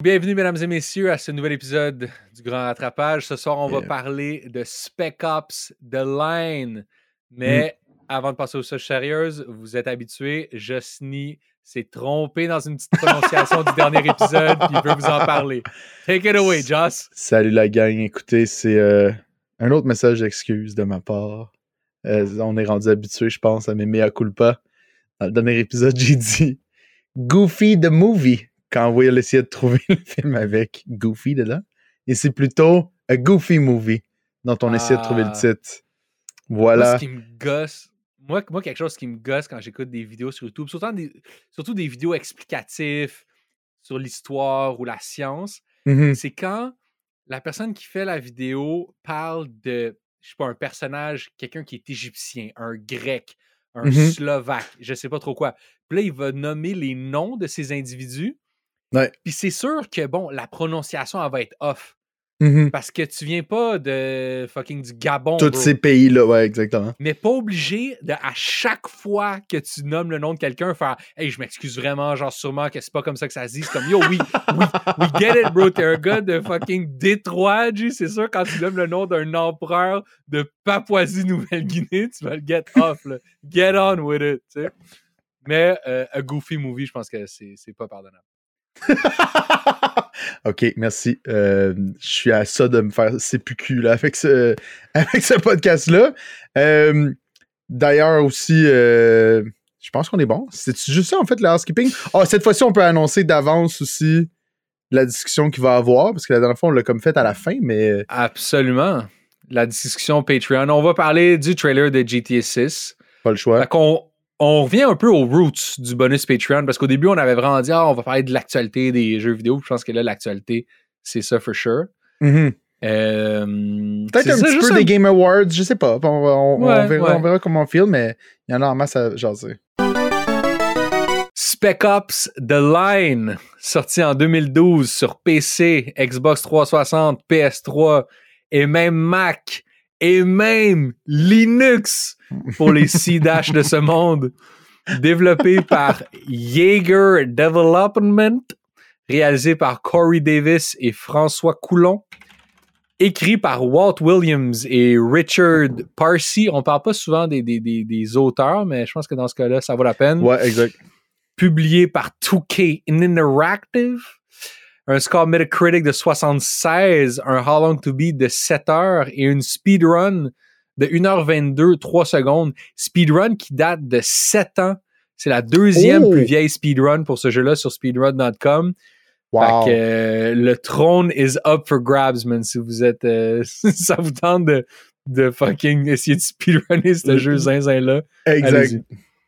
Bienvenue, mesdames et messieurs, à ce nouvel épisode du Grand Rattrapage. Ce soir, on va parler de Spec Ops The Line. Mais Mm. avant de passer aux choses sérieuses, vous êtes habitués, Josny s'est trompé dans une petite prononciation du dernier épisode, puis il veut vous en parler. Take it away, Joss. Salut la gang, écoutez, c'est euh, un autre message d'excuse de ma part. Euh, on est rendu habitué, je pense, à mes mea culpa. Dans le dernier épisode, j'ai dit Goofy the Movie quand Will essayait de trouver le film avec Goofy dedans. Et c'est plutôt A Goofy Movie dont on essayait de trouver le Ah. titre. Moi, Voilà. ce qui me gosse, moi, moi, quelque chose qui me gosse quand j'écoute des vidéos sur YouTube, surtout des, surtout des vidéos explicatives sur l'histoire ou la science, Mhm. c'est quand la personne qui fait la vidéo parle de, je sais pas, un personnage, quelqu'un qui est égyptien, un grec, un Mhm. slovaque, je sais pas trop quoi. Puis là, il va nommer les noms de ces individus. Ouais. Puis c'est sûr que, bon, la prononciation, elle va être off. Mhm. Parce que tu viens pas de fucking du Gabon. Tous bro. ces pays-là, ouais, exactement. Mais pas obligé de, à chaque fois que tu nommes le nom de quelqu'un, faire Hey, je m'excuse vraiment, genre sûrement que c'est pas comme ça que ça se dit. C'est comme Yo, oui, oui, we get it, bro. T'es un gars de fucking Détroit, G. C'est sûr, quand tu nommes le nom d'un empereur de Papouasie-Nouvelle-Guinée, tu vas le get off, là. Get on with it, tu sais. Mais euh, a goofy movie, je pense que c'est pas pardonnable. ok, merci. Euh, je suis à ça de me faire CPQ là, avec ce, avec ce podcast-là. Euh, D'ailleurs aussi, euh, je pense qu'on est bon. C'est juste ça en fait, le housekeeping? Ah, cette fois-ci, on peut annoncer d'avance aussi la discussion qu'il va avoir, parce que la dernière fois, on l'a comme fait à la fin, mais Absolument. La discussion Patreon. On va parler du trailer de GTA 6. pas le choix. Fait on revient un peu aux roots du bonus Patreon parce qu'au début, on avait vraiment dit, ah, on va parler de l'actualité des jeux vidéo. Je pense que là, l'actualité, c'est ça for sure. Mhm. Euh, Peut-être c'est un ça, petit peu des Game Awards, je sais pas. On, on- on Ouais, verra, ouais. on verra comment on file, mais il y en a en masse à jaser. Spec Ops The Line, sorti en 2012 sur PC, Xbox 360, PS3 et même Mac et même Linux pour les C-Dash de ce monde. Développé par Jaeger Development, réalisé par Corey Davis et François Coulon. Écrit par Walt Williams et Richard Parsi. On parle pas souvent des, des- des- des auteurs, mais je pense que dans ce cas-là, ça vaut la peine Ouais, exact. publié par 2K Interactive. Un score Metacritic de 76, un How Long to Beat de 7 heures et une speedrun de 1h22, 3 secondes. Speedrun qui date de 7 ans. C'est la deuxième Oh! plus vieille speedrun pour ce jeu-là sur speedrun.com. Wow. Fait que euh, le trône is up for grabs, man. Si vous êtes. euh, ça vous tente de, de fucking essayer de speedrunner ce jeu zinzin-là. Exact.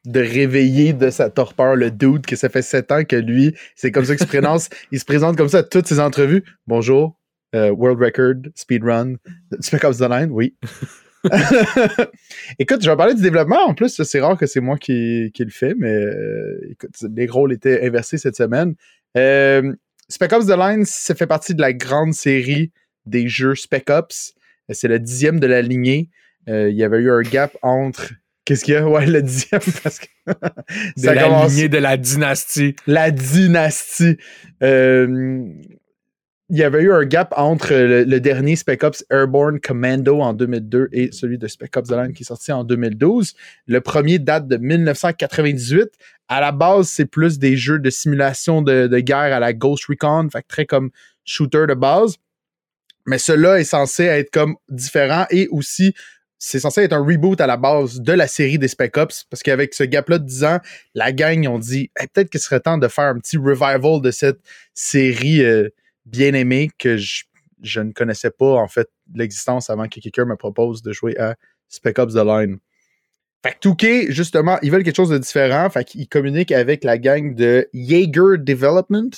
De réveiller de sa torpeur le dude que ça fait sept ans que lui, c'est comme ça qu'il se présente. il se présente comme ça à toutes ses entrevues. Bonjour, euh, World Record, Speedrun, Spec Ops The Line, oui. écoute, je vais parler du développement. En plus, c'est rare que c'est moi qui, qui le fais, mais euh, écoute, les rôles étaient inversés cette semaine. Euh, Spec Ops The Line, ça fait partie de la grande série des jeux Spec Ops. C'est le dixième de la lignée. Euh, il y avait eu un gap entre. Qu'est-ce qu'il y a? Ouais, le dixième, parce que. De ça la commence- lignée de la dynastie. la dynastie. Euh, il y avait eu un gap entre le, le dernier Spec Ops Airborne Commando en 2002 et celui de Spec Ops The Line qui est sorti en 2012. Le premier date de 1998. À la base, c'est plus des jeux de simulation de, de guerre à la Ghost Recon, fait très comme shooter de base. Mais cela est censé être comme différent et aussi c'est censé être un reboot à la base de la série des Spec Ops parce qu'avec ce gap-là de 10 ans, la gang, ont dit peut-être qu'il serait temps de faire un petit revival de cette série euh, bien aimée que je, je ne connaissais pas en fait l'existence avant que quelqu'un me propose de jouer à Spec Ops The Line. Fait que 2K, justement, ils veulent quelque chose de différent. Fait qu'ils communiquent avec la gang de Jaeger Development.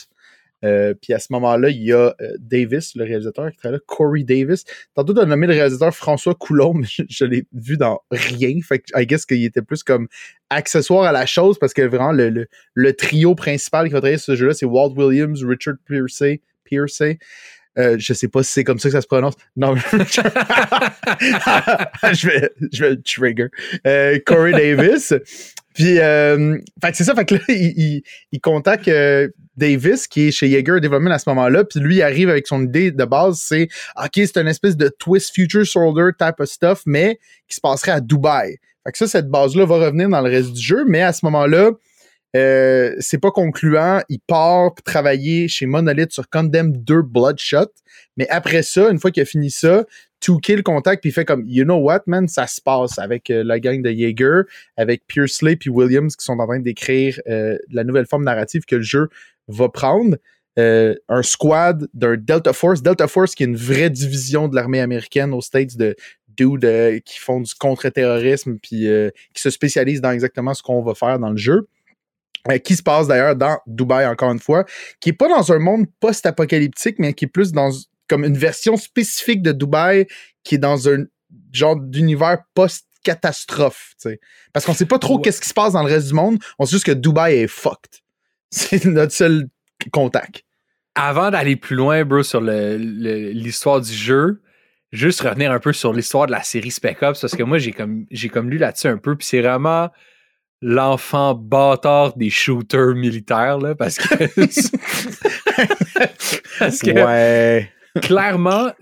Euh, puis à ce moment-là, il y a euh, Davis, le réalisateur qui travaille là, Corey Davis. Tantôt, tu as nommé le réalisateur François Coulomb, mais je, l'ai vu dans rien. Fait que I guess qu'il était plus comme accessoire à la chose parce que vraiment, le, le, le trio principal qui va travailler sur ce jeu-là, c'est Walt Williams, Richard Pierce, Pierce Euh, je sais pas si c'est comme ça que ça se prononce. Non, je vais, je vais le trigger. Euh, Corey Davis. Puis, euh, fait c'est ça. Fait que là, il, il, contacte euh, Davis, qui est chez Jaeger Development à ce moment-là. Puis lui, il arrive avec son idée de base, c'est OK, c'est une espèce de twist future soldier type of stuff, mais qui se passerait à Dubaï. Fait que ça, cette base-là va revenir dans le reste du jeu, mais à ce moment-là, euh, c'est pas concluant. Il part travailler chez Monolith sur Condemn 2 Bloodshot. Mais après ça, une fois qu'il a fini ça, 2K le contact puis il fait comme You know what, man, ça se passe avec euh, la gang de Jaeger, avec Piersley puis Williams qui sont en train d'écrire euh, la nouvelle forme narrative que le jeu va prendre. Euh, un squad d'un Delta Force. Delta Force qui est une vraie division de l'armée américaine aux States de dudes qui font du contre-terrorisme puis qui se spécialisent dans exactement ce qu'on va faire dans le jeu. Euh, qui se passe d'ailleurs dans Dubaï encore une fois, qui est pas dans un monde post-apocalyptique, mais qui est plus dans comme une version spécifique de Dubaï, qui est dans un genre d'univers post-catastrophe, Parce qu'on sait pas trop qu'est-ce qui se passe dans le reste du monde, on sait juste que Dubaï est fucked. C'est notre seul contact. Avant d'aller plus loin, bro, sur l'histoire du jeu, juste revenir un peu sur l'histoire de la série Spec Ops, parce que moi, j'ai comme, j'ai comme lu là-dessus un peu, puis c'est vraiment l'enfant bâtard des shooters militaires, là, parce que. parce que. Ouais. Clairement,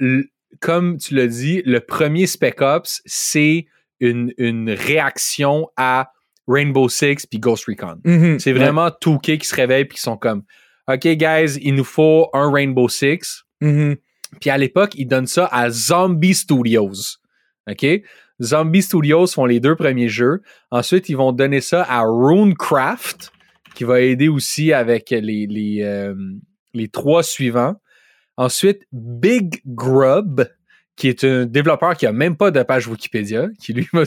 comme tu l'as dit, le premier Spec Ops, c'est une, une réaction à Rainbow Six puis Ghost Recon. Mm-hmm. c'est vraiment ouais. 2K qui se réveille puis qui sont comme OK, guys, il nous faut un Rainbow Six. Mm-hmm. Puis à l'époque, ils donnent ça à Zombie Studios. OK? Zombie Studios font les deux premiers jeux. Ensuite, ils vont donner ça à Runecraft, qui va aider aussi avec les, les, euh, les trois suivants. Ensuite, Big Grub, qui est un développeur qui a même pas de page Wikipédia, qui lui va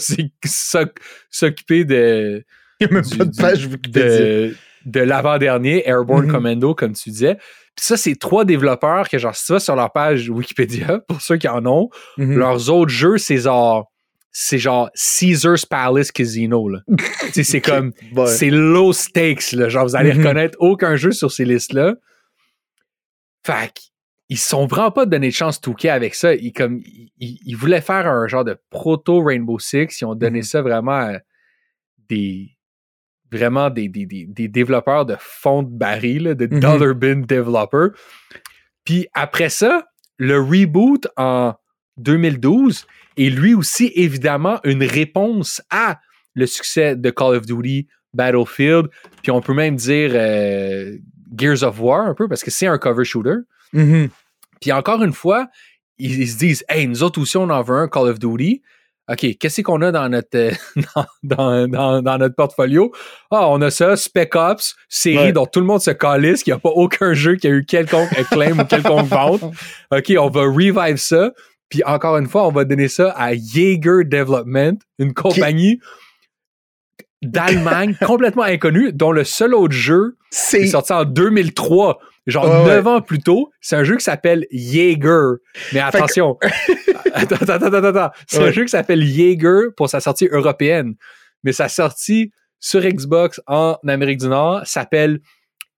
s'occuper de. Il a même pas de page Wikipédia. De, l'avant-dernier, Airborne mm-hmm. Commando, comme tu disais. Puis ça, c'est trois développeurs que, genre, si tu vas sur leur page Wikipédia, pour ceux qui en ont, mm-hmm. leurs autres jeux, c'est genre c'est genre Caesar's Palace Casino. Là. c'est comme, c'est low stakes. Là. Genre, vous allez mm-hmm. reconnaître aucun jeu sur ces listes-là. Fait ils sont vraiment pas donné de chance touquer avec ça. Ils, comme, ils, voulaient faire un genre de proto Rainbow Six. Ils ont donné mm-hmm. ça vraiment à des vraiment des, des, des, développeurs de fond de baril, de mm-hmm. dollar bin developer. Puis après ça, le reboot en 2012, et lui aussi, évidemment, une réponse à le succès de Call of Duty, Battlefield, puis on peut même dire euh, Gears of War un peu, parce que c'est un cover shooter. Mm-hmm. Puis encore une fois, ils, se disent, hey, nous autres aussi, on en veut un Call of Duty. OK, qu'est-ce qu'on a dans notre, euh, dans, dans, dans, notre portfolio? Ah, on a ça, Spec Ops, série dont tout le monde se calisse, qu'il n'y a pas aucun jeu qui a eu quelconque acclaim ou quelconque vente. OK, on va revive ça. Puis encore une fois, on va donner ça à Jaeger Development, une compagnie d'Allemagne complètement inconnue, dont le seul autre jeu est, sorti en 2003. Genre neuf ans plus tôt, c'est un jeu qui s'appelle Jaeger. Mais attention, attends, attends, attends, attends. C'est un jeu qui s'appelle Jaeger pour sa sortie européenne. Mais sa sortie sur Xbox en Amérique du Nord s'appelle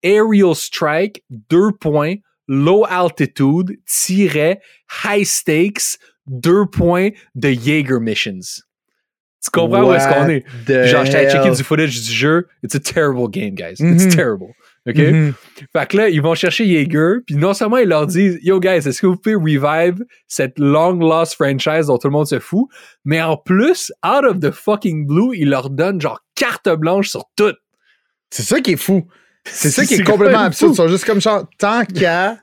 Aerial Strike 2 points low altitude, tiret, high stakes, deux points de Jaeger Missions. Tu comprends où est-ce qu'on est? Genre, j'étais checké du footage du jeu. It's a terrible game, guys. It's mm-hmm. terrible. OK? Mm-hmm. Fait que là, ils vont chercher Jaeger, puis non seulement ils leur disent Yo, guys, est-ce que vous pouvez revive cette long lost franchise dont tout le monde se fout, mais en plus, out of the fucking blue, ils leur donnent genre carte blanche sur tout. C'est ça qui est fou. C'est ça qui est, complètement absurde. Ils sont juste comme genre, tant qu'à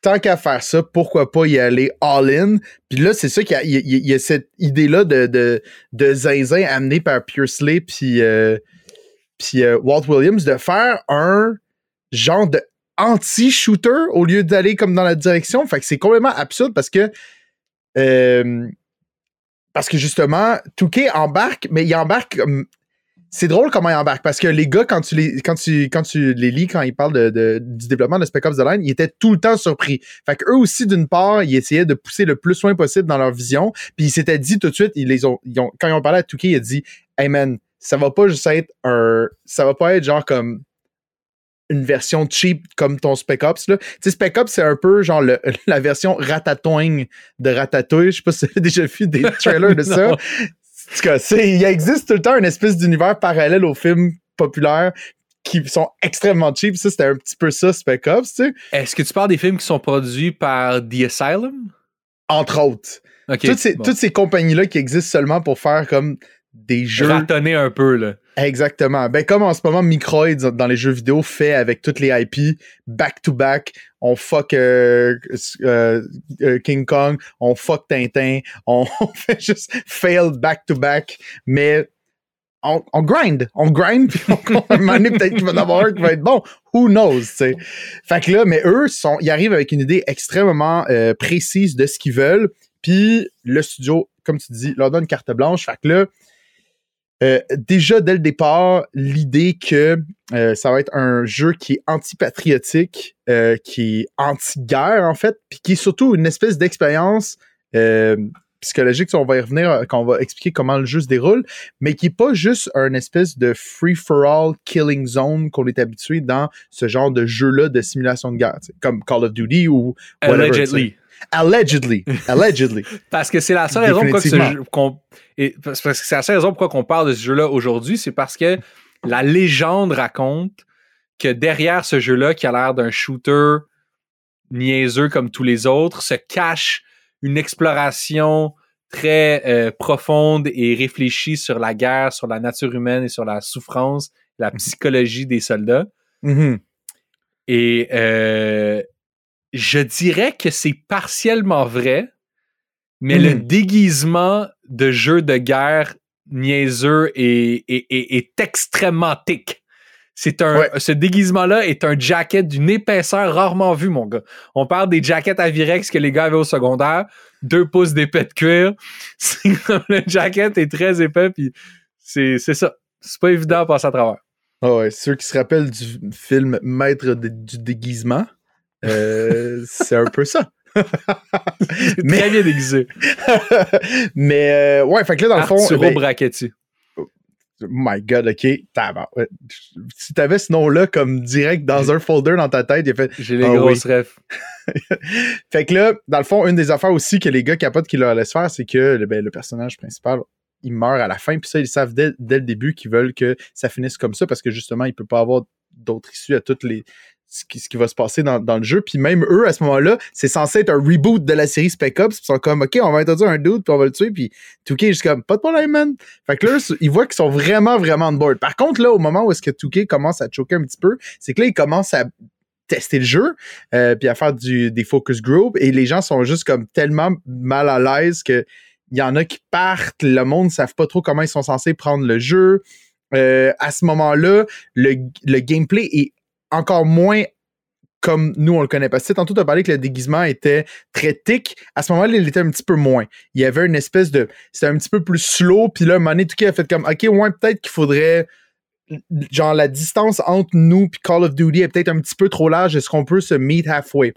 tant qu'à faire ça, pourquoi pas y aller all-in? Puis là, c'est ça qu'il y, a, cette idée-là de, de, de zinzin amené par Piersley puis, euh, puis euh, Walt Williams de faire un genre de anti-shooter au lieu d'aller comme dans la direction. Fait que c'est complètement absurde parce que euh, parce que justement, Touquet embarque, mais il embarque comme c'est drôle comment ils embarquent parce que les gars, quand tu les, quand tu, quand tu les lis, quand ils parlent de, du développement de Spec Ops The Line, ils étaient tout le temps surpris. Fait qu'eux aussi, d'une part, ils essayaient de pousser le plus loin possible dans leur vision. Puis ils s'étaient dit tout de suite, ils les ont, quand ils ont parlé à Touquet, il a dit Hey man, ça va pas juste être un. Ça va pas être genre comme une version cheap comme ton Spec Ops. Là. Tu sais, Spec Ops, c'est un peu genre le, la version ratatouille de Ratatouille. Je sais pas si avez déjà vu des trailers de ça. En tout cas, il existe tout le temps une espèce d'univers parallèle aux films populaires qui sont extrêmement cheap. Ça, c'était un petit peu ça, Spec Ops, tu sais. Est-ce que tu parles des films qui sont produits par The Asylum? Entre autres. toutes, ces, toutes ces compagnies-là qui existent seulement pour faire comme des jeux. Ratonner un peu, là. Exactement. Ben, comme en ce moment, Microids dans les jeux vidéo fait avec toutes les IP, back-to-back, on fuck euh, euh, euh, King Kong, on fuck Tintin, on, fait juste fail back-to-back, mais on, grind, on grind, puis on, un moment peut-être qu'il va en avoir un qui va être bon. Who knows, tu sais. Fait que là, mais eux, sont, ils arrivent avec une idée extrêmement précise de ce qu'ils veulent, puis le studio, comme tu dis, leur donne carte blanche. Fait que là, euh, déjà dès le départ, l'idée que euh, ça va être un jeu qui est anti-patriotique, euh, qui est anti-guerre en fait, puis qui est surtout une espèce d'expérience psychologique, on va y revenir quand on va expliquer comment le jeu se déroule, mais qui est pas juste un espèce de free-for-all killing zone qu'on est habitué dans ce genre de jeu-là de simulation de guerre, comme Call of Duty ou whatever, Allegedly. Allegedly. Allegedly. parce que c'est la seule raison pourquoi qu'on parce que c'est la seule raison pourquoi on parle de ce jeu-là aujourd'hui, c'est parce que la légende raconte que derrière ce jeu-là, qui a l'air d'un shooter niaiseux comme tous les autres, se cache une exploration très euh, profonde et réfléchie sur la guerre, sur la nature humaine et sur la souffrance, la psychologie des soldats. Mm-hmm. Et euh, je dirais que c'est partiellement vrai, mais le hmm. déguisement de jeu de guerre niaiseux est, est, extrêmement thick. C'est un, ce déguisement-là est un jacket d'une épaisseur rarement vue, mon gars. On parle des jackets à Virex que les gars avaient au secondaire, deux pouces d'épais de cuir. le jacket est très épais, puis c'est, ça. C'est pas évident à passer à travers. Ah ouais, ceux qui se rappellent du film Maître du déguisement, euh, c'est un peu ça. mais... Très bien déguisé. mais euh, ouais, fait que là, dans le fond. Ben, Brachetti. My god, ok. Si t'avais ce nom-là comme direct dans un folder dans ta tête, il a fait. J'ai les ah grosses rêves. fait que là, dans le fond, une des affaires aussi que les gars capotent qu'ils leur laissent faire, c'est que ben, le personnage principal, il meurt à la fin. Puis ça, ils savent dès, dès le début qu'ils veulent que ça finisse comme ça parce que justement, il peut pas avoir d'autres issues à toutes les, ce qui, va se passer dans, le jeu. Puis même eux, à ce moment-là, c'est censé être un reboot de la série Spec Ops. Ils sont comme, OK, on va introduire un dude, puis on va le tuer. Puis Touquet est juste comme, pas de problème, man. Fait que là, ils voient qu'ils sont vraiment, vraiment on board. Par contre, là, au moment où est-ce que Touquet commence à choquer un petit peu, c'est que là, il commence à tester le jeu, euh, puis à faire des focus group. Et les gens sont juste comme tellement mal à l'aise que il y en a qui partent, le monde ne savent pas trop comment ils sont censés prendre le jeu. Euh, à ce moment-là, le gameplay est encore moins comme nous, on le connaît pas. Sais, tantôt, tu as parlé que le déguisement était très tic. À ce moment-là, il était un petit peu moins. Il y avait une espèce de. C'était un petit peu plus slow. Puis là, moment donné, a fait comme OK, ouais, peut-être qu'il faudrait. Genre, la distance entre nous et Call of Duty est peut-être un petit peu trop large. Est-ce qu'on peut se meet halfway?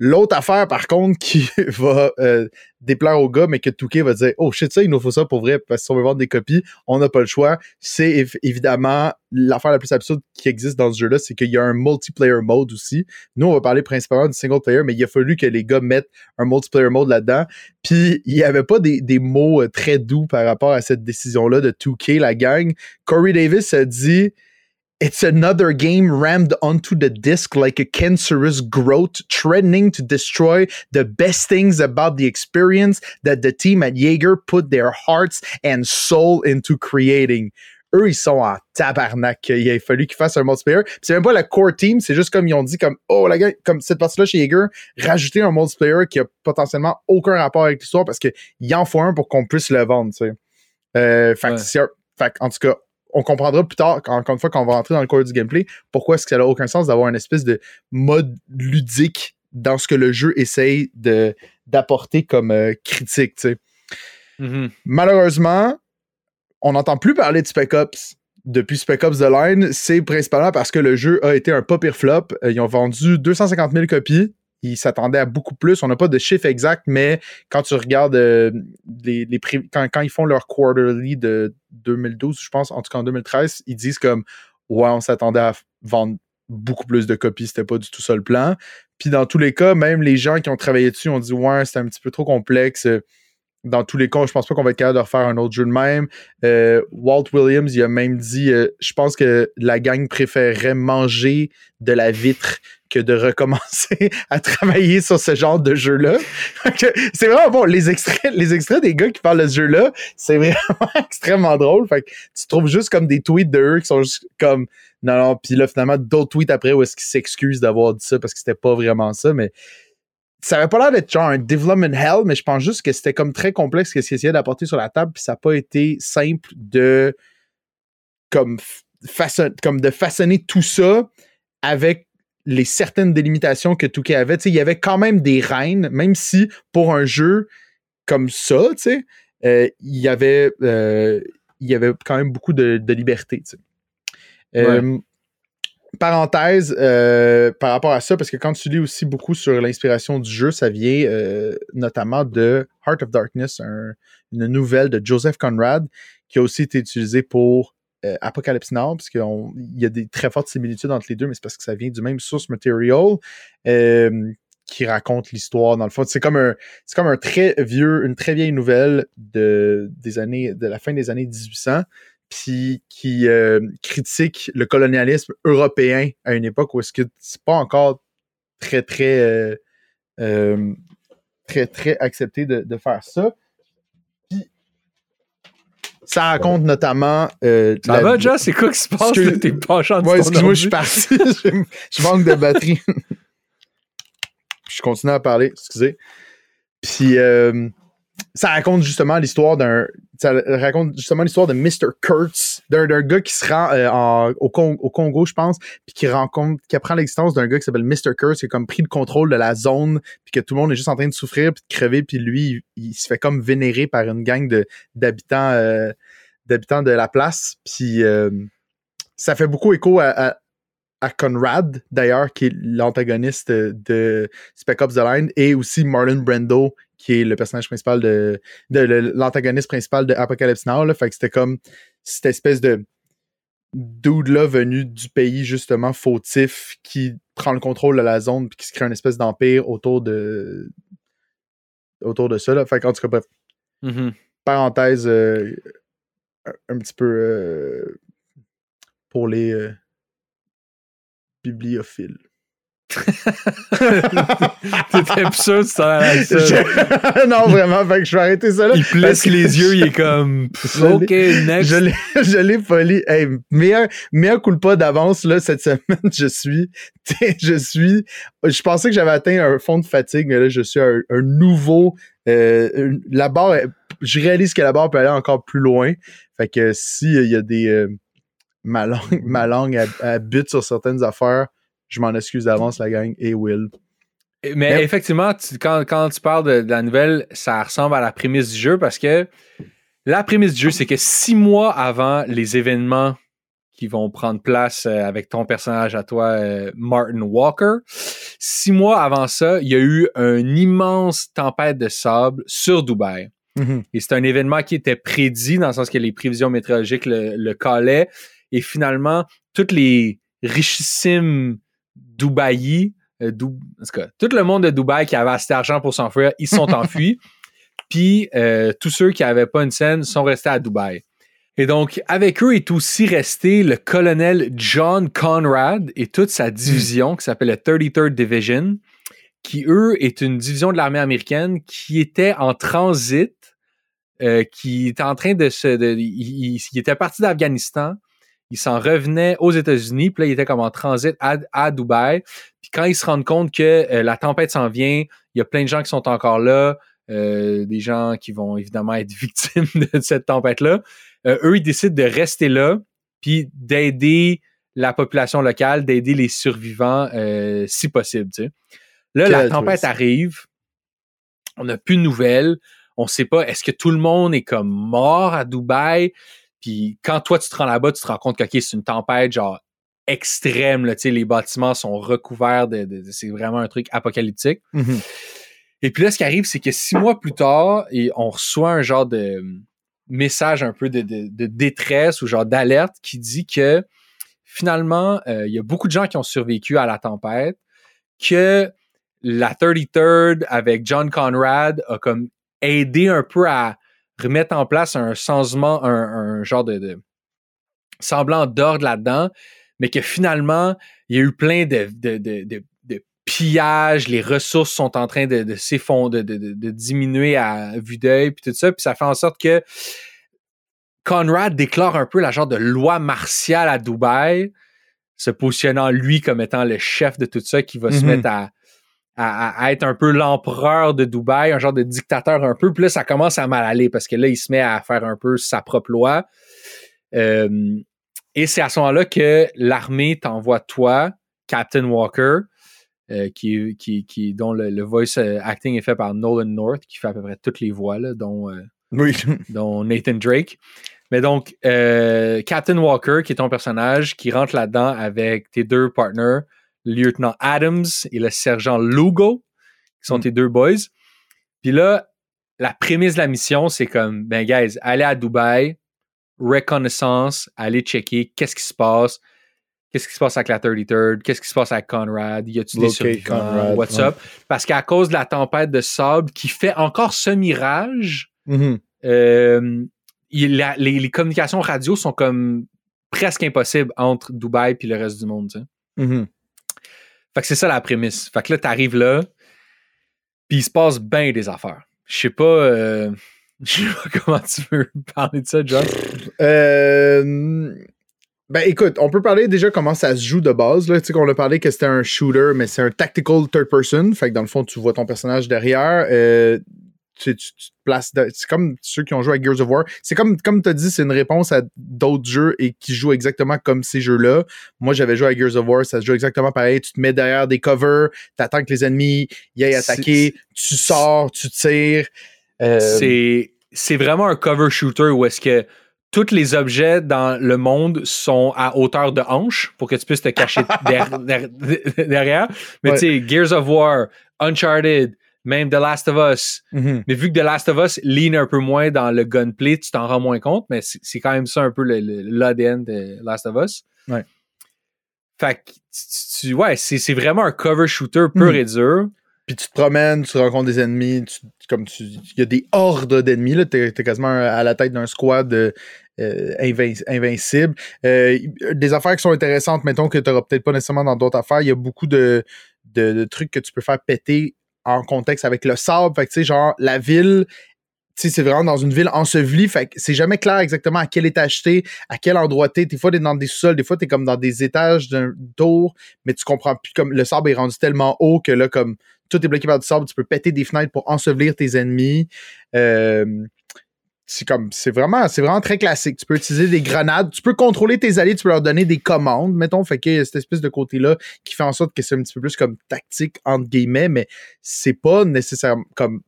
L'autre affaire, par contre, qui va euh, déplaire au gars, mais que Touquet va dire Oh shit, ça, il nous faut ça pour vrai, parce que si on veut vendre des copies, on n'a pas le choix. C'est évidemment l'affaire la plus absurde qui existe dans ce jeu-là, c'est qu'il y a un multiplayer mode aussi. Nous, on va parler principalement du single player, mais il a fallu que les gars mettent un multiplayer mode là-dedans. Puis, il n'y avait pas des, des, mots euh, très doux par rapport à cette décision-là de Touquet, la gang. Corey Davis a dit It's another game rammed onto the disc like a cancerous growth, threatening to destroy the best things about the experience that the team at Jaeger put their hearts and soul into creating. Eux, ils sont en tabarnak. Il a fallu qu'ils fassent un multiplayer. C'est même pas la core team, c'est juste comme ils ont dit, comme, oh, la gars, comme cette partie-là chez Jaeger, rajouter un multiplayer qui a potentiellement aucun rapport avec l'histoire parce qu'il en faut un pour qu'on puisse le vendre, tu sais. Euh, fait, ouais. fait en tout cas, on comprendra plus tard, encore une fois, quand on va rentrer dans le corps du gameplay, pourquoi est-ce que ça n'a aucun sens d'avoir une espèce de mode ludique dans ce que le jeu essaye de, d'apporter comme euh, critique. Mm-hmm. Malheureusement, on n'entend plus parler de Spec Ops depuis Spec Ops The Line. C'est principalement parce que le jeu a été un pop flop. Euh, ils ont vendu 250 000 copies ils s'attendaient à beaucoup plus. On n'a pas de chiffre exact, mais quand tu regardes euh, les, quand, ils font leur quarterly de 2012, je pense, en tout cas en 2013, ils disent comme ouais, on s'attendait à vendre beaucoup plus de copies, c'était pas du tout ça le plan. Puis dans tous les cas, même les gens qui ont travaillé dessus ont dit ouais, c'est un petit peu trop complexe. Dans tous les cas, je pense pas qu'on va être capable de refaire un autre jeu de même. Euh, Walt Williams, il a même dit euh, Je pense que la gang préférerait manger de la vitre que de recommencer à travailler sur ce genre de jeu-là. c'est vraiment bon. Les extraits, les extraits des gars qui parlent de ce jeu-là, c'est vraiment extrêmement drôle. Fait que tu trouves juste comme des tweets de eux qui sont juste comme non, non, puis là, finalement, d'autres tweets après où est-ce qu'ils s'excusent d'avoir dit ça parce que c'était pas vraiment ça, mais ça avait pas l'air d'être genre un development hell, mais je pense juste que c'était comme très complexe ce qu'ils essayaient d'apporter sur la table, puis ça n'a pas été simple de comme, comme de façonner tout ça avec les certaines délimitations que Touquet avait. il y avait quand même des reines, même si pour un jeu comme ça, euh, il, y avait, euh, il y avait quand même beaucoup de, de liberté. Euh, parenthèse euh, par rapport à ça, parce que quand tu lis aussi beaucoup sur l'inspiration du jeu, ça vient euh, notamment de Heart of Darkness, une nouvelle de Joseph Conrad qui a aussi été utilisée pour Apocalypse Now, parce qu'il y a des très fortes similitudes entre les deux, mais c'est parce que ça vient du même source material qui raconte l'histoire dans le fond. C'est comme un c'est comme un très vieux, une très vieille nouvelle de des années de la fin des années 1800 puis qui euh, critique le colonialisme européen à une époque où est-ce que c'est pas encore très très euh, euh, très très accepté de, faire ça. Puis, ça raconte notamment. ça va, déjà? C'est quoi qui se passe? T'es penchant de ouais, excuse-moi, je suis parti. je, manque de batterie. je continue à parler, excusez. Puis ça raconte justement l'histoire d'un. Ça raconte justement l'histoire de Mr. Kurtz, d'un, gars qui se rend euh, au, Congo, je pense, puis qui rencontre, qui apprend l'existence d'un gars qui s'appelle Mr. Kurtz, qui a pris le contrôle de la zone, puis que tout le monde est juste en train de souffrir, puis de crever, puis lui, il, se fait comme vénérer par une gang de, d'habitants, euh, de la place, puis euh, ça fait beaucoup écho à, à Conrad, d'ailleurs, qui est l'antagoniste de Spec Ops The Line, et aussi Marlon Brando, qui est le personnage principal de, l'antagoniste principal de Apocalypse Now. Là, fait que c'était comme cette espèce de dude-là venu du pays justement fautif qui prend le contrôle de la zone puis qui se crée une espèce d'empire autour de autour de ça. Là. Fait qu'en tout cas, bref. Mm-hmm. Parenthèse euh, un petit peu euh, pour les euh, bibliophiles. T'étais sûr ça Non, vraiment, fait que je vais arrêter ça là. Il plisse les yeux, il est comme OK, next. Je l'ai poli. Hey, meilleur, meilleur coup pas d'avance là cette semaine, je suis je suis je pensais que j'avais atteint un fond de fatigue, mais là je suis un, un nouveau euh, la barre je réalise que la barre peut aller encore plus loin. Fait que si il y a des euh, ma langue ma langue elle, bute sur certaines affaires je m'en excuse d'avance, la gang, et Will. Mais, effectivement, quand, tu parles de, la nouvelle, ça ressemble à la prémisse du jeu parce que la prémisse du jeu, c'est que six mois avant les événements qui vont prendre place euh, avec ton personnage à toi, euh, Martin Walker, six mois avant ça, il y a eu une immense tempête de sable sur Dubaï. Mm-hmm. Et c'est un événement qui était prédit dans le sens que les prévisions météorologiques le, le callaient. Et finalement, toutes les richissimes Dubaï, euh, en tout, cas, tout le monde de Dubaï qui avait assez d'argent pour s'enfuir, ils sont enfuis. Puis euh, tous ceux qui n'avaient pas une scène sont restés à Dubaï. Et donc, avec eux est aussi resté le colonel John Conrad et toute sa division qui s'appelle la 33rd Division, qui, eux, est une division de l'armée américaine qui était en transit, euh, qui était en train de se... il, était parti d'Afghanistan, il s'en revenait aux États-Unis, puis là, il était comme en transit à, à Dubaï. Puis quand ils se rendent compte que euh, la tempête s'en vient, il y a plein de gens qui sont encore là, euh, des gens qui vont évidemment être victimes de cette tempête-là. Euh, eux, ils décident de rester là, puis d'aider la population locale, d'aider les survivants si possible. Tu sais. Là, la tempête arrive, on n'a plus de nouvelles, on ne sait pas, est-ce que tout le monde est comme mort à Dubaï? Puis quand toi, tu te rends là-bas, tu te rends compte que c'est une tempête genre extrême. Là, les bâtiments sont recouverts de. c'est vraiment un truc apocalyptique. Mm-hmm. Et puis là, ce qui arrive, c'est que six mois plus tard, et on reçoit un genre de message un peu de, détresse ou genre d'alerte qui dit que finalement, euh, il y a beaucoup de gens qui ont survécu à la tempête, que la 33rd avec John Conrad a comme aidé un peu à remettre en place un changement, un, genre de, semblant d'ordre là-dedans, mais que finalement, il y a eu plein de, de, de, pillages, les ressources sont en train de, s'effondrer, de, diminuer à vue d'œil, puis tout ça, puis ça fait en sorte que Conrad déclare un peu la genre de loi martiale à Dubaï, se positionnant lui comme étant le chef de tout ça, qui va se mm-hmm. mettre à, à, être un peu l'empereur de Dubaï, un genre de dictateur un peu. Puis là, ça commence à mal aller parce que là, il se met à faire un peu sa propre loi. Euh, et c'est à ce moment-là que l'armée t'envoie toi, Captain Walker, euh, qui, qui, qui, dont le, voice euh, acting est fait par Nolan North, qui fait à peu près toutes les voix, là, dont, dont Nathan Drake. Mais donc, Captain Walker, qui est ton personnage, qui rentre là-dedans avec tes deux partners, lieutenant Adams et le sergent Lugo, qui sont mm. tes deux boys. Puis là, la prémisse de la mission, c'est comme, ben, guys, allez à Dubaï, reconnaissance, allez checker qu'est-ce qui se passe, qu'est-ce qui se passe avec la 33rd, qu'est-ce qui se passe avec Conrad, y a-tu des survivants, what's up? Parce qu'à cause de la tempête de sable qui fait encore ce mirage, mm-hmm. euh, les, communications radio sont comme presque impossibles entre Dubaï et le reste du monde. Sais. Fait que c'est ça la prémisse. Fait que là, t'arrives là, puis il se passe bien des affaires. Je sais pas, euh, je sais pas comment tu veux parler de ça, John. Euh, ben écoute, on peut parler déjà comment ça se joue de base. Là. Tu sais qu'on a parlé que c'était un shooter, mais c'est un tactical third person. Fait que dans le fond, tu vois ton personnage derrière. Euh, tu, tu, te places. C'est comme ceux qui ont joué à Gears of War. C'est comme, comme tu as dit, c'est une réponse à d'autres jeux et qui jouent exactement comme ces jeux-là. Moi, j'avais joué à Gears of War, ça se joue exactement pareil. Tu te mets derrière des covers, t'attends que les ennemis y aillent attaquer, tu sors, tu tires. Euh, c'est, c'est vraiment un cover shooter où est-ce que tous les objets dans le monde sont à hauteur de hanche pour que tu puisses te cacher derrière. Mais tu sais, Gears of War, Uncharted, même The Last of Us. Mm-hmm. Mais vu que The Last of Us lean un peu moins dans le gunplay, tu t'en rends moins compte, mais c'est quand même ça un peu l'ADN de Last of Us. Ouais. Fait que, tu, ouais, c'est vraiment un cover shooter pur mm-hmm. et dur. Puis tu te promènes, tu rencontres des ennemis, comme tu, il y a des hordes d'ennemis, là, t'es, quasiment à la tête d'un squad euh, invincible. Euh, des affaires qui sont intéressantes, mettons que tu n'auras peut-être pas nécessairement dans d'autres affaires, il y a beaucoup de, de, trucs que tu peux faire péter en contexte avec le sable. Fait que, tu sais, genre, la ville, tu sais, c'est vraiment dans une ville ensevelie. Fait que c'est jamais clair exactement à quel étage t'es, à quel endroit t'es. Des fois, t'es dans des sols, des fois, t'es comme dans des étages d'un tour, mais tu comprends plus comme le sable est rendu tellement haut que là, comme tout est bloqué par du sable, tu peux péter des fenêtres pour ensevelir tes ennemis. Euh, c'est comme c'est vraiment c'est vraiment très classique. Tu peux utiliser des grenades, tu peux contrôler tes alliés, tu peux leur donner des commandes, mettons, fait que cette espèce de côté là qui fait en sorte que c'est un petit peu plus comme tactique entre guillemets, mais c'est pas nécessairement comme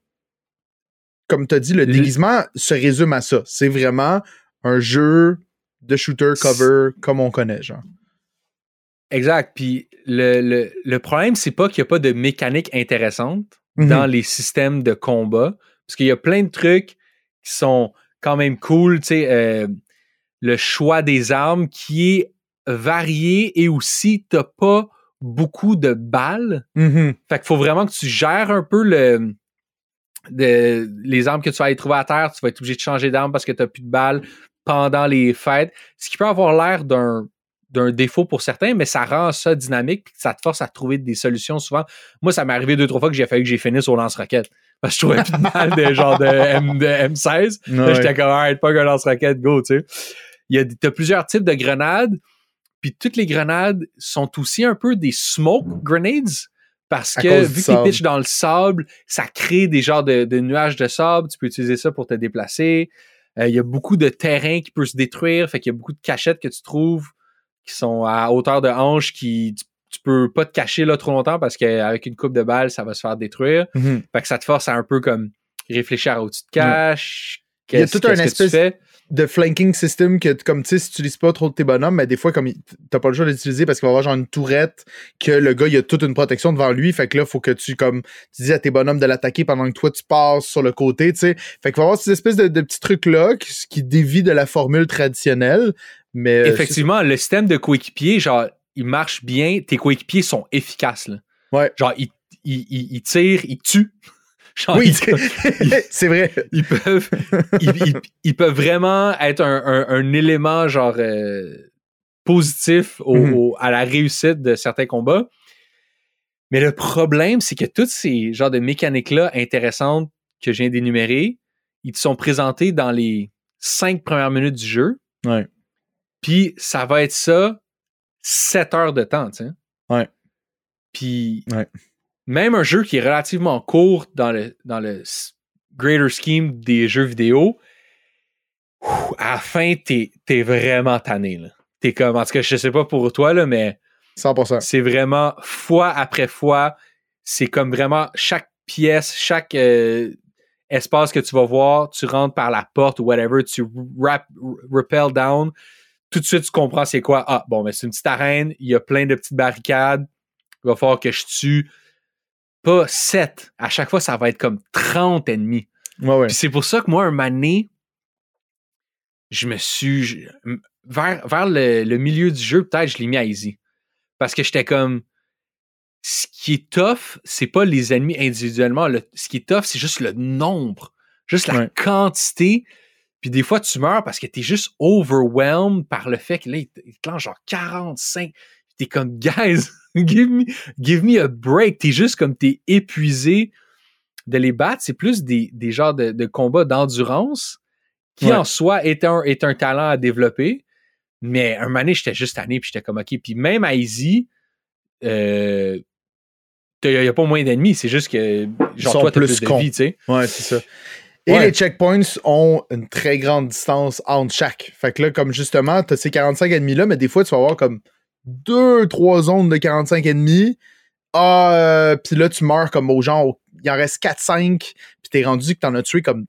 comme tu as dit le déguisement se résume à ça. C'est vraiment un jeu de shooter cover comme on connaît genre. Exact. Puis le, le, le problème, c'est pas qu'il n'y a pas de mécanique intéressante mm-hmm. dans les systèmes de combat. Parce qu'il y a plein de trucs qui sont quand même cool. Tu sais, euh, le choix des armes qui est varié et aussi t'as pas beaucoup de balles. Mm-hmm. Fait qu'il faut vraiment que tu gères un peu le, les armes que tu vas aller trouver à terre. Tu vas être obligé de changer d'arme parce que tu n'as plus de balles pendant les fêtes. Ce qui peut avoir l'air d'un d'un défaut pour certains, mais ça rend ça dynamique, ça te force à trouver des solutions souvent. Moi, ça m'est arrivé deux, trois fois que j'ai fallu que j'ai fini sur lance-roquette. Parce que je trouvais plus de mal des genres de, M, de M16. là, j'étais comme, arrête pas qu'un lance-roquette, go, tu sais. Il y a, t'as plusieurs types de grenades, puis toutes les grenades sont aussi un peu des smoke grenades. Parce que vu qu'ils pitchent dans le sable, ça crée des genres de, nuages de sable. Tu peux utiliser ça pour te déplacer. Euh, il y a beaucoup de terrain qui peut se détruire. Fait qu'il y a beaucoup de cachettes que tu trouves qui sont à hauteur de hanche qui tu, peux pas te cacher là trop longtemps parce qu'avec une coupe de balles, ça va se faire détruire. Mm-hmm. Fait que ça te force à un peu comme réfléchir où tu te caches. Il y a tout un espèce de flanking system que, comme tu sais, si tu utilises pas trop de tes bonhommes, mais des fois, comme t'as pas le choix d'utiliser parce qu'il va y avoir genre une tourette que le gars, il a toute une protection devant lui. Fait que là, faut que tu, comme, tu dis à tes bonhommes de l'attaquer pendant que toi, tu passes sur le côté, tu sais. Fait qu'il va y avoir ces espèces de, petits trucs-là qui, qui dévient de la formule traditionnelle, Mais euh, Effectivement, le système de coéquipier, genre, il marche bien. Tes coéquipiers sont efficaces. Là. Ouais. Genre, ils, ils, ils, ils tirent, ils tuent. Genre, Oui, c'est vrai. ils peuvent, ils, ils- ils peuvent vraiment être un, un- un élément genre euh, positif au- Mhm. au- à la réussite de certains combats. Mais le problème, c'est que toutes ces genres de mécaniques-là intéressantes que je viens d'énumérer, ils te sont présentés dans les cinq premières minutes du jeu. Ouais. Puis ça va être ça, sept heures de temps, tu sais. Ouais. Puis Ouais. même un jeu qui est relativement court dans le, dans le s- greater scheme des jeux vidéo, ouf, à la fin, t'es es vraiment tanné. T'es comme, en tout cas, je sais pas pour toi, là, mais 100%. c'est vraiment fois après fois, c'est comme vraiment chaque pièce, chaque euh, espace que tu vas voir, tu rentres par la porte ou whatever, tu rap, rappel down, tout de suite tu comprends c'est quoi. Ah, bon, mais c'est une petite arène, il y a plein de petites barricades, il va falloir que je tue pas 7. À chaque fois, ça va être comme 30 ennemis. Ouais, ouais. C'est pour ça que moi, un donné, je me suis. je- vers vers le, le milieu du jeu, peut-être, je l'ai mis à easy. Parce que j'étais comme. Ce qui est tough, c'est pas les ennemis individuellement. le- ce qui est tough, c'est juste le nombre. Juste la Ouais. quantité. Puis des fois, tu meurs parce que t'es juste overwhelmed par le fait que là, il te lance genre 45. T'es comme, guys, give me, give me a break. T'es juste comme, t'es épuisé de les battre. C'est plus des, des genres de, de combats d'endurance qui Ouais. en soi est un, est un talent à développer. Mais un moment donné, j'étais juste tanné, puis j'étais comme, OK. Puis même à Easy, euh, il n'y a, pas moins d'ennemis, c'est juste que, genre, sont toi, plus plus de vie, tu sais. Ouais, c'est ça. Et Ouais. les checkpoints ont une très grande distance entre chaque. Fait que là, comme justement, t'as ces 45 ennemis-là, mais des fois, tu vas avoir comme deux, trois zones de 45 ennemis. Ah, euh, puis là, tu meurs comme au genre, il en reste 4-5, puis t'es rendu que t'en as tué comme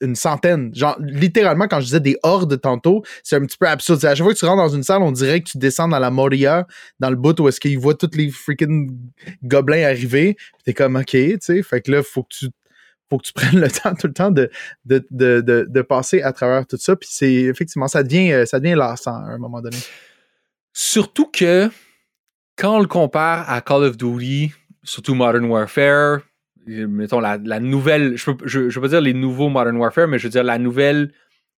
une centaine. Genre, littéralement, quand je disais des hordes tantôt, c'est un petit peu absurde. À chaque fois que tu rentres dans une salle, on dirait que tu descends dans la Moria, dans le bout où est-ce qu'ils voient tous les freaking gobelins arriver. T'es comme, OK, tu sais. Fait que là, faut que tu faut que tu prennes le temps tout le temps de, de, de, de, de passer à travers tout ça. Puis c'est effectivement, ça devient, euh, ça devient lassant à un moment donné. Surtout que quand on le compare à Call of Duty, surtout Modern Warfare, mettons la, la nouvelle, je peux, je, je veux pas dire les nouveaux Modern Warfare, mais je veux dire la nouvelle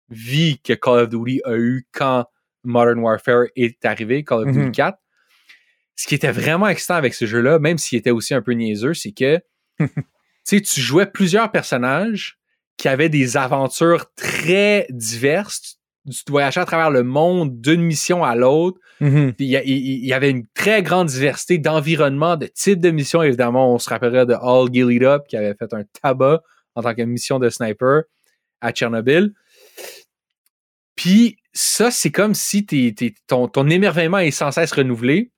vie que Call of Duty a eu quand Modern Warfare est arrivé, Call of Mhm. Duty 4. Ce qui était vraiment excitant avec ce jeu-là, même s'il était aussi un peu niaiseux, c'est que sais, tu jouais plusieurs personnages qui avaient des aventures très diverses. Tu, tu voyageais à travers le monde d'une mission à l'autre. Mhm. Puis Il y, a- il- il y avait une très grande diversité d'environnements, de types de missions. Évidemment, on se rappellerait de All Gillied Up qui avait fait un tabac en tant que mission de sniper à Tchernobyl. Puis ça, c'est comme si ton émerveillement est sans cesse renouvelé.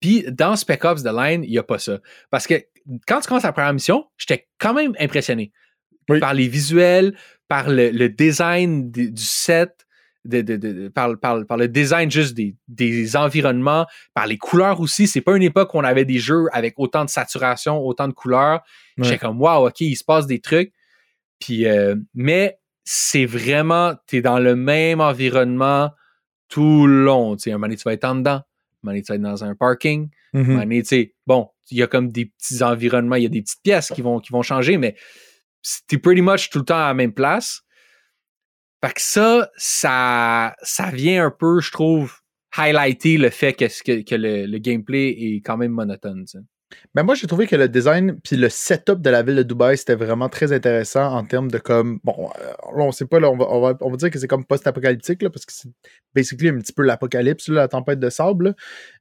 Puis dans Spec Ops The Line, il n'y a pas ça. Parce que quand tu commences la première mission, j'étais quand même impressionné Oui. par les visuels, par le, le design du du set, de, de- par, par- par le design juste des, des environnements, par les couleurs aussi. C'est pas une époque où on avait des jeux avec autant de saturation, autant de couleurs. J'étais comme, wow, OK, il se passe des trucs. Puis, euh, mais c'est vraiment, tu es dans le même environnement tout le long. Tu sais, un moment donné, tu vas être en dedans. Vas être dans un parking. Mhm. sais, bon, il y a comme des petits environnements, il y a des petites pièces qui vont, qui vont changer, mais t'es pretty much tout le temps à la même place. Fait que ça, ça, ça vient un peu, je trouve, highlighter le fait que, que, que le, le gameplay est quand même monotone. Ben moi, j'ai trouvé que le design puis le setup de la ville de Dubaï, c'était vraiment très intéressant en termes de comme. Bon, euh, on sait pas, là, on va, on va, on va dire que c'est comme post-apocalyptique, parce que c'est basically un petit peu l'apocalypse, la tempête de sable,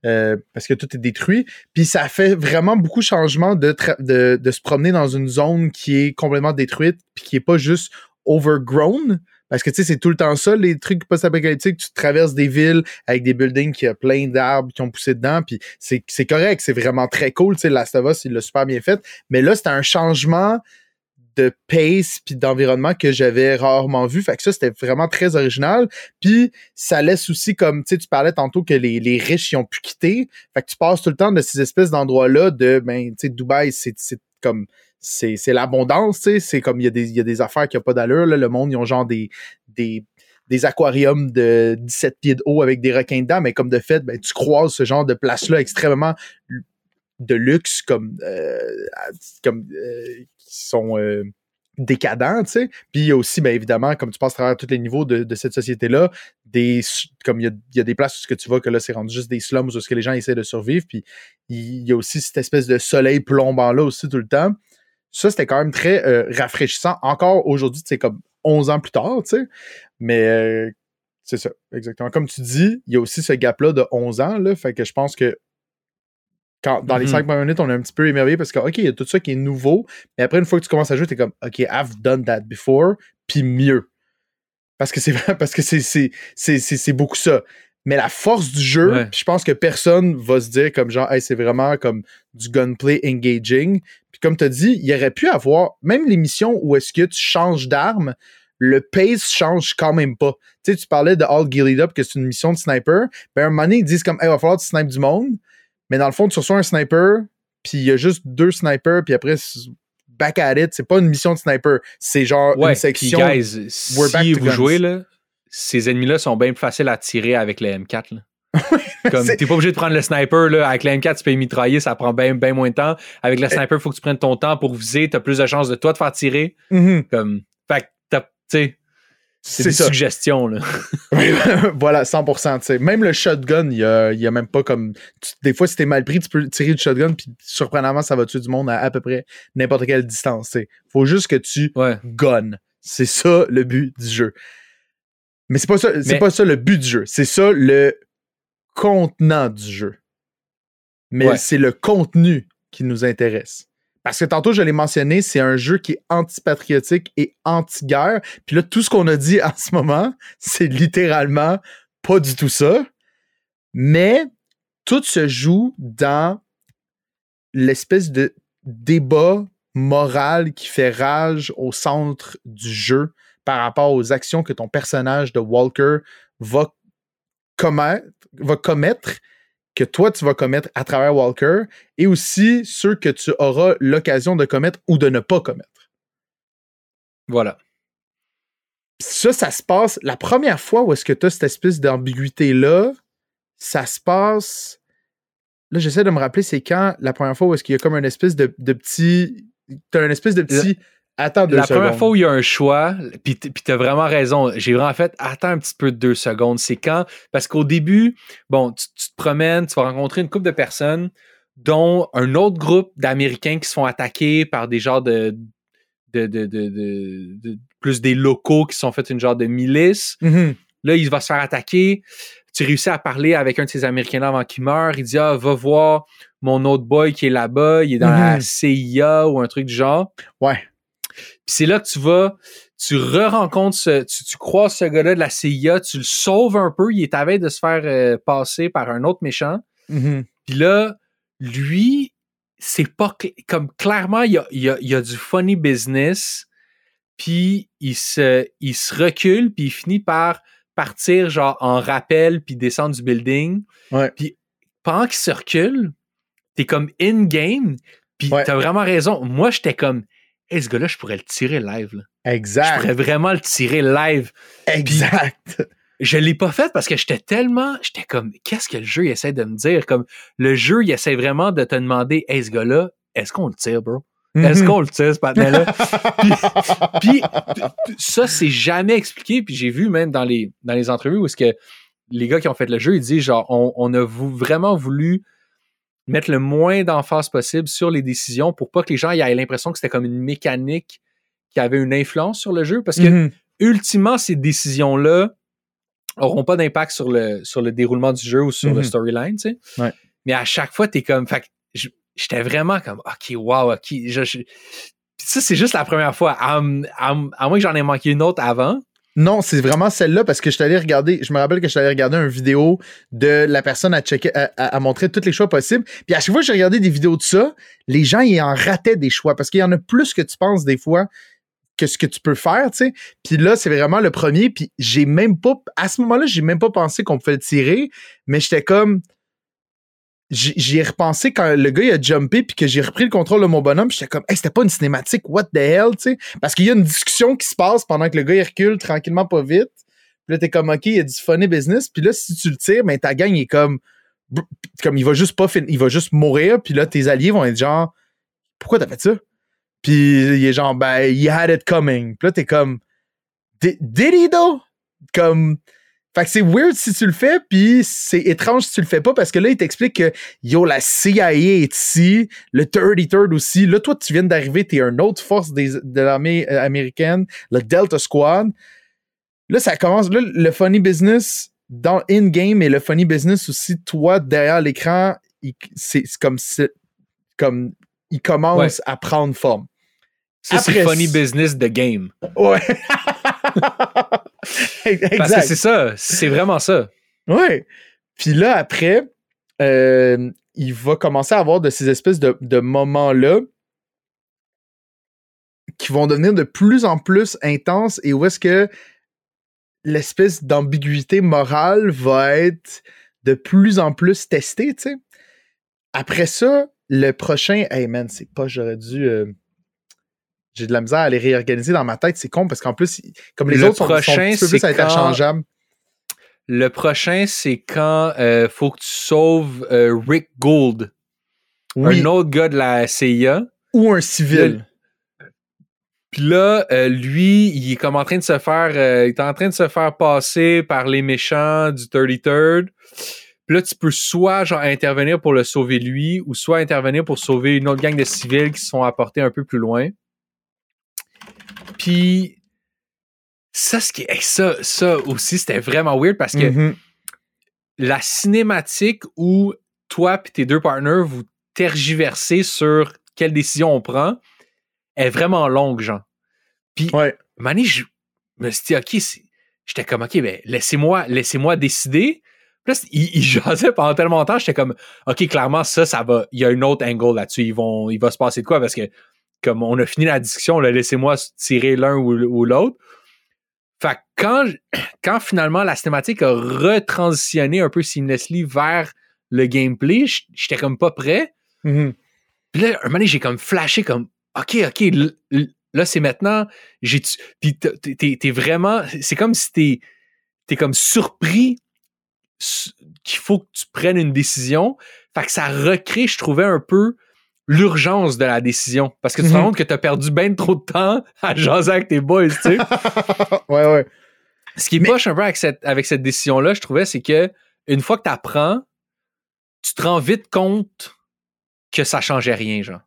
euh, parce que tout est détruit. Puis ça fait vraiment beaucoup de changements de, de, de se promener dans une zone qui est complètement détruite, puis qui est pas juste overgrown. Parce que tu sais, c'est tout le temps ça, les trucs post-apocalyptiques. Tu traverses des villes avec des buildings qui ont plein d'arbres qui ont poussé dedans, puis c'est correct, c'est vraiment très cool. Tu sais, Last of il l'a super bien fait. Mais là, c'était un changement de pace puis d'environnement que j'avais rarement vu. Fait que ça, c'était vraiment très original. Puis ça laisse aussi comme, tu sais, tu parlais tantôt que les, riches y ont pu quitter. Fait que tu passes tout le temps de ces espèces d'endroits-là de, ben, tu sais, Dubaï, c'est comme c'est c'est l'abondance, tu sais. C'est comme il y, a des- il y a des affaires qui n'ont pas d'allure. Là. Le monde, ils ont genre des, des, des aquariums de 17 pieds de haut avec des requins dedans, mais comme de fait, ben, tu croises ce genre de place-là extrêmement de luxe comme, euh, comme euh, qui sont euh, décadents, tu sais. Puis il y a aussi, bien évidemment, comme tu passes à travers tous les niveaux de, de cette société-là, des comme il y, a, il y, a, des places où ce que tu vois que là, c'est rendu juste des slums où ce que les gens essaient de survivre. Puis il y a aussi cette espèce de soleil plombant là aussi tout le temps. Ça, c'était quand même très euh, rafraîchissant. Encore aujourd'hui, c'est comme 11 ans plus tard, tu sais. Mais euh, c'est ça, exactement. Comme tu dis, il y a aussi ce gap-là de 11 ans, là. Fait que je pense que quand, dans les 5 mm-hmm. minutes, on est un petit peu émerveillé parce que, OK, il y a tout ça qui est nouveau. Mais après, une fois que tu commences à jouer, t'es comme, OK, I've done that before, puis mieux. Parce que c'est parce que c'est beaucoup ça. Mais la force du jeu, je pense que personne va se dire comme genre, hey, c'est vraiment comme du gunplay engaging. Comme tu as dit, il y aurait pu avoir, même les missions où est-ce que tu changes d'arme, le pace change quand même pas. Tu sais, tu parlais de All Gillied Up, que c'est une mission de sniper. Ben, un moment donné, ils disent comme, hey, il va falloir que tu snipes du monde. Mais dans le fond, tu reçois un sniper, puis il y a juste deux snipers, puis après, back at it. C'est pas une mission de sniper. C'est genre une section. guys, si vous jouez, là, ces ennemis-là sont bien plus faciles à tirer avec les M4. Là. Comme t'es pas obligé de prendre le sniper là. Avec le M4, tu peux y mitrailler, ça prend bien ben moins de temps. Avec le sniper, il faut que tu prennes ton temps pour viser, t'as plus de chances de toi de faire tirer. Mm-hmm. Comme. Fait que tu. C'est des suggestions, là. voilà, 100%. sais Même le shotgun, il y a, y a, même pas comme. des fois, si t'es mal pris, tu peux tirer du shotgun, puis surprenamment, ça va tuer du monde à à peu près n'importe quelle distance. Il faut juste que tu ouais. gunnes. C'est ça le but du jeu. Mais c'est pas ça, c'est pas ça le but du jeu. C'est ça le contenant du jeu. Mais c'est le contenu qui nous intéresse. Parce que tantôt, je l'ai mentionné, c'est un jeu qui est antipatriotique et anti-guerre. Puis là, tout ce qu'on a dit en ce moment, c'est littéralement pas du tout ça. Mais tout se joue dans l'espèce de débat moral qui fait rage au centre du jeu par rapport aux actions que ton personnage de Walker va commettre, va commettre que toi, tu vas commettre à travers Walker et aussi ceux que tu auras l'occasion de commettre ou de ne pas commettre. Voilà. Ça, ça se passe. La première fois où est-ce que tu as cette espèce d'ambiguïté-là, ça se passe. Là, j'essaie de me rappeler, c'est quand la première fois où est-ce qu'il y a comme une espèce de, de petit. Tu as un espèce de petit. Attends deux La première fois où il y a un choix, puis t'as vraiment raison, j'ai vraiment fait attends un petit peu de deux secondes. C'est quand? Parce qu'au début, bon, tu, te promènes, tu vas rencontrer une couple de personnes, dont un autre groupe d'Américains qui se font attaquer par des genres de, de, de, de, plus des locaux qui sont faits une genre de milice. Mm-hmm. Là, il va se faire attaquer. Tu réussis à parler avec un de ces Américains-là avant qu'il meure. Il dit Ah, va voir mon autre boy qui est là-bas, il est dans la mm-hmm. CIA ou un truc du genre. Ouais. Puis c'est là que tu vas, tu re-rencontres, ce, tu, tu croises ce gars-là de la CIA, tu le sauves un peu, il est à veille de se faire euh, passer par un autre méchant. Mm-hmm. Puis là, lui, c'est pas comme clairement, il y a, il, y a, il y a, du funny business, puis il se, il se recule, puis il finit par partir genre en rappel, puis descendre du building. Ouais. Puis pendant qu'il se recule, t'es comme in-game, puis ouais. t'as vraiment raison. Moi, j'étais comme hey, ce gars-là, je pourrais le tirer live. Là. Exact. Je pourrais vraiment le tirer live. Exact. Puis, je l'ai pas fait parce que j'étais tellement. J'étais comme, qu'est-ce que le jeu essaie de me dire? Comme, le jeu, il essaie vraiment de te demander, hey, ce gars-là, est-ce qu'on le tire, bro? Est-ce mm-hmm. qu'on le tire, ce patin-là? puis, puis, ça, c'est jamais expliqué. Puis j'ai vu même dans les, dans les entrevues où est-ce que les gars qui ont fait le jeu, ils disent genre, on, on a vraiment voulu mettre le moins d'emphase possible sur les décisions pour pas que les gens aient l'impression que c'était comme une mécanique qui avait une influence sur le jeu. Parce que, mm -hmm. ultimement, ces décisions-là auront pas d'impact sur le, sur le déroulement du jeu ou sur mm -hmm. le mm-hmm. storyline, tu sais. Ouais. Mais à chaque fois, t'es comme, fait j'étais vraiment comme, OK, wow, OK. Je, je... ça, c'est juste la première fois. À, à, à moins que j'en ai manqué une autre avant. Non, c'est vraiment celle-là parce que je t'allais regarder, je me rappelle que je t'allais regarder une vidéo de la personne à checker, montrer tous les choix possibles. Puis à chaque fois que j'ai regardé des vidéos de ça, les gens, ils en rataient des choix parce qu'il y en a plus que tu penses des fois que ce que tu peux faire, tu sais. Puis là, c'est vraiment le premier. Puis j'ai même pas, à ce moment-là, j'ai même pas pensé qu'on pouvait le tirer, mais j'étais comme, j'y ai repensé quand le gars il a jumpé puis que j'ai repris le contrôle de mon bonhomme j'étais comme hey, c'était pas une cinématique what the hell tu sais? Parce qu'il y a une discussion qui se passe pendant que le gars il recule tranquillement pas vite Puis là, t'es comme, OK, il y a du funny business. Puis là, si tu le tires, ben, ta gang est comme, comme, il va juste pas il va juste mourir. Puis là, tes alliés vont être genre, pourquoi t'as fait ça? Puis il est genre, ben, he had it coming. Puis là, t'es comme, did he though? Comme, fait que c'est weird si tu le fais, puis c'est étrange si tu le fais pas, parce que là, il t'explique que, yo, la CIA est ici, le 33rd aussi. Là, toi, tu viens d'arriver, t'es une autre force des, de l'armée euh, américaine, le Delta Squad. Là, ça commence, là, le funny business dans in-game et le funny business aussi, toi, derrière l'écran, c'est comme, comme, il commence à prendre forme. Ça, c'est Après, funny business de game. Ouais. Parce que c'est ça. C'est vraiment ça. Ouais. Puis là, après, euh, il va commencer à avoir de ces espèces de, de moments-là qui vont devenir de plus en plus intenses et où est-ce que l'espèce d'ambiguïté morale va être de plus en plus testée, tu sais. Après ça, le prochain, hey man, c'est pas, j'aurais dû. euh, j'ai de la misère à les réorganiser dans ma tête, c'est con parce qu'en plus, comme les Le autres sont, sont un prochain, petit peu plus c'est interchangeables. Le prochain, c'est quand euh, faut que tu sauves euh, Rick Gould, Oui, un autre gars de la CIA. ou un civil. Puis là, euh, lui, il est comme en train de se faire, euh, il est en train de se faire passer par les méchants du 33rd. Puis là, tu peux soit genre intervenir pour le sauver lui, ou soit intervenir pour sauver une autre gang de civils qui se sont apportés un peu plus loin. Puis ça, ce qui est, ça, ça aussi, c'était vraiment weird parce que Mhm. la cinématique où toi et tes deux partners vous tergiversez sur quelle décision on prend est vraiment longue, genre. Puis, Ouais. Mané, je me suis dit, OK, j'étais comme, OK, ben, laissez-moi, laissez-moi décider. Puis là, il, il jasait pendant tellement longtemps, j'étais comme, OK, clairement, ça, ça va, il y a une autre angle là-dessus. Ils vont, il va se passer de quoi? Parce que, comme on a fini la discussion, laissez-moi tirer l'un ou, ou l'autre. Fait que quand, quand finalement la cinématique a retransitionné un peu seamlessly vers le gameplay, j'étais comme pas prêt. Mhm. Puis là, un moment donné, j'ai comme flashé comme OK, OK, là, c'est maintenant. J'ai Puis t'es- t'es t'es vraiment. C'est comme si t'es es comme surpris qu'il faut que tu prennes une décision. Fait que ça recrée, je trouvais, un peu l'urgence de la décision. Parce que tu te Mhm. rends compte que t'as perdu bien trop de temps à jaser avec tes boys, tu sais. ouais, ouais. Ce qui est Mais- poche un peu avec cette, avec cette décision-là, je trouvais, c'est que une fois que tu apprends, tu te rends vite compte que ça changeait rien, genre.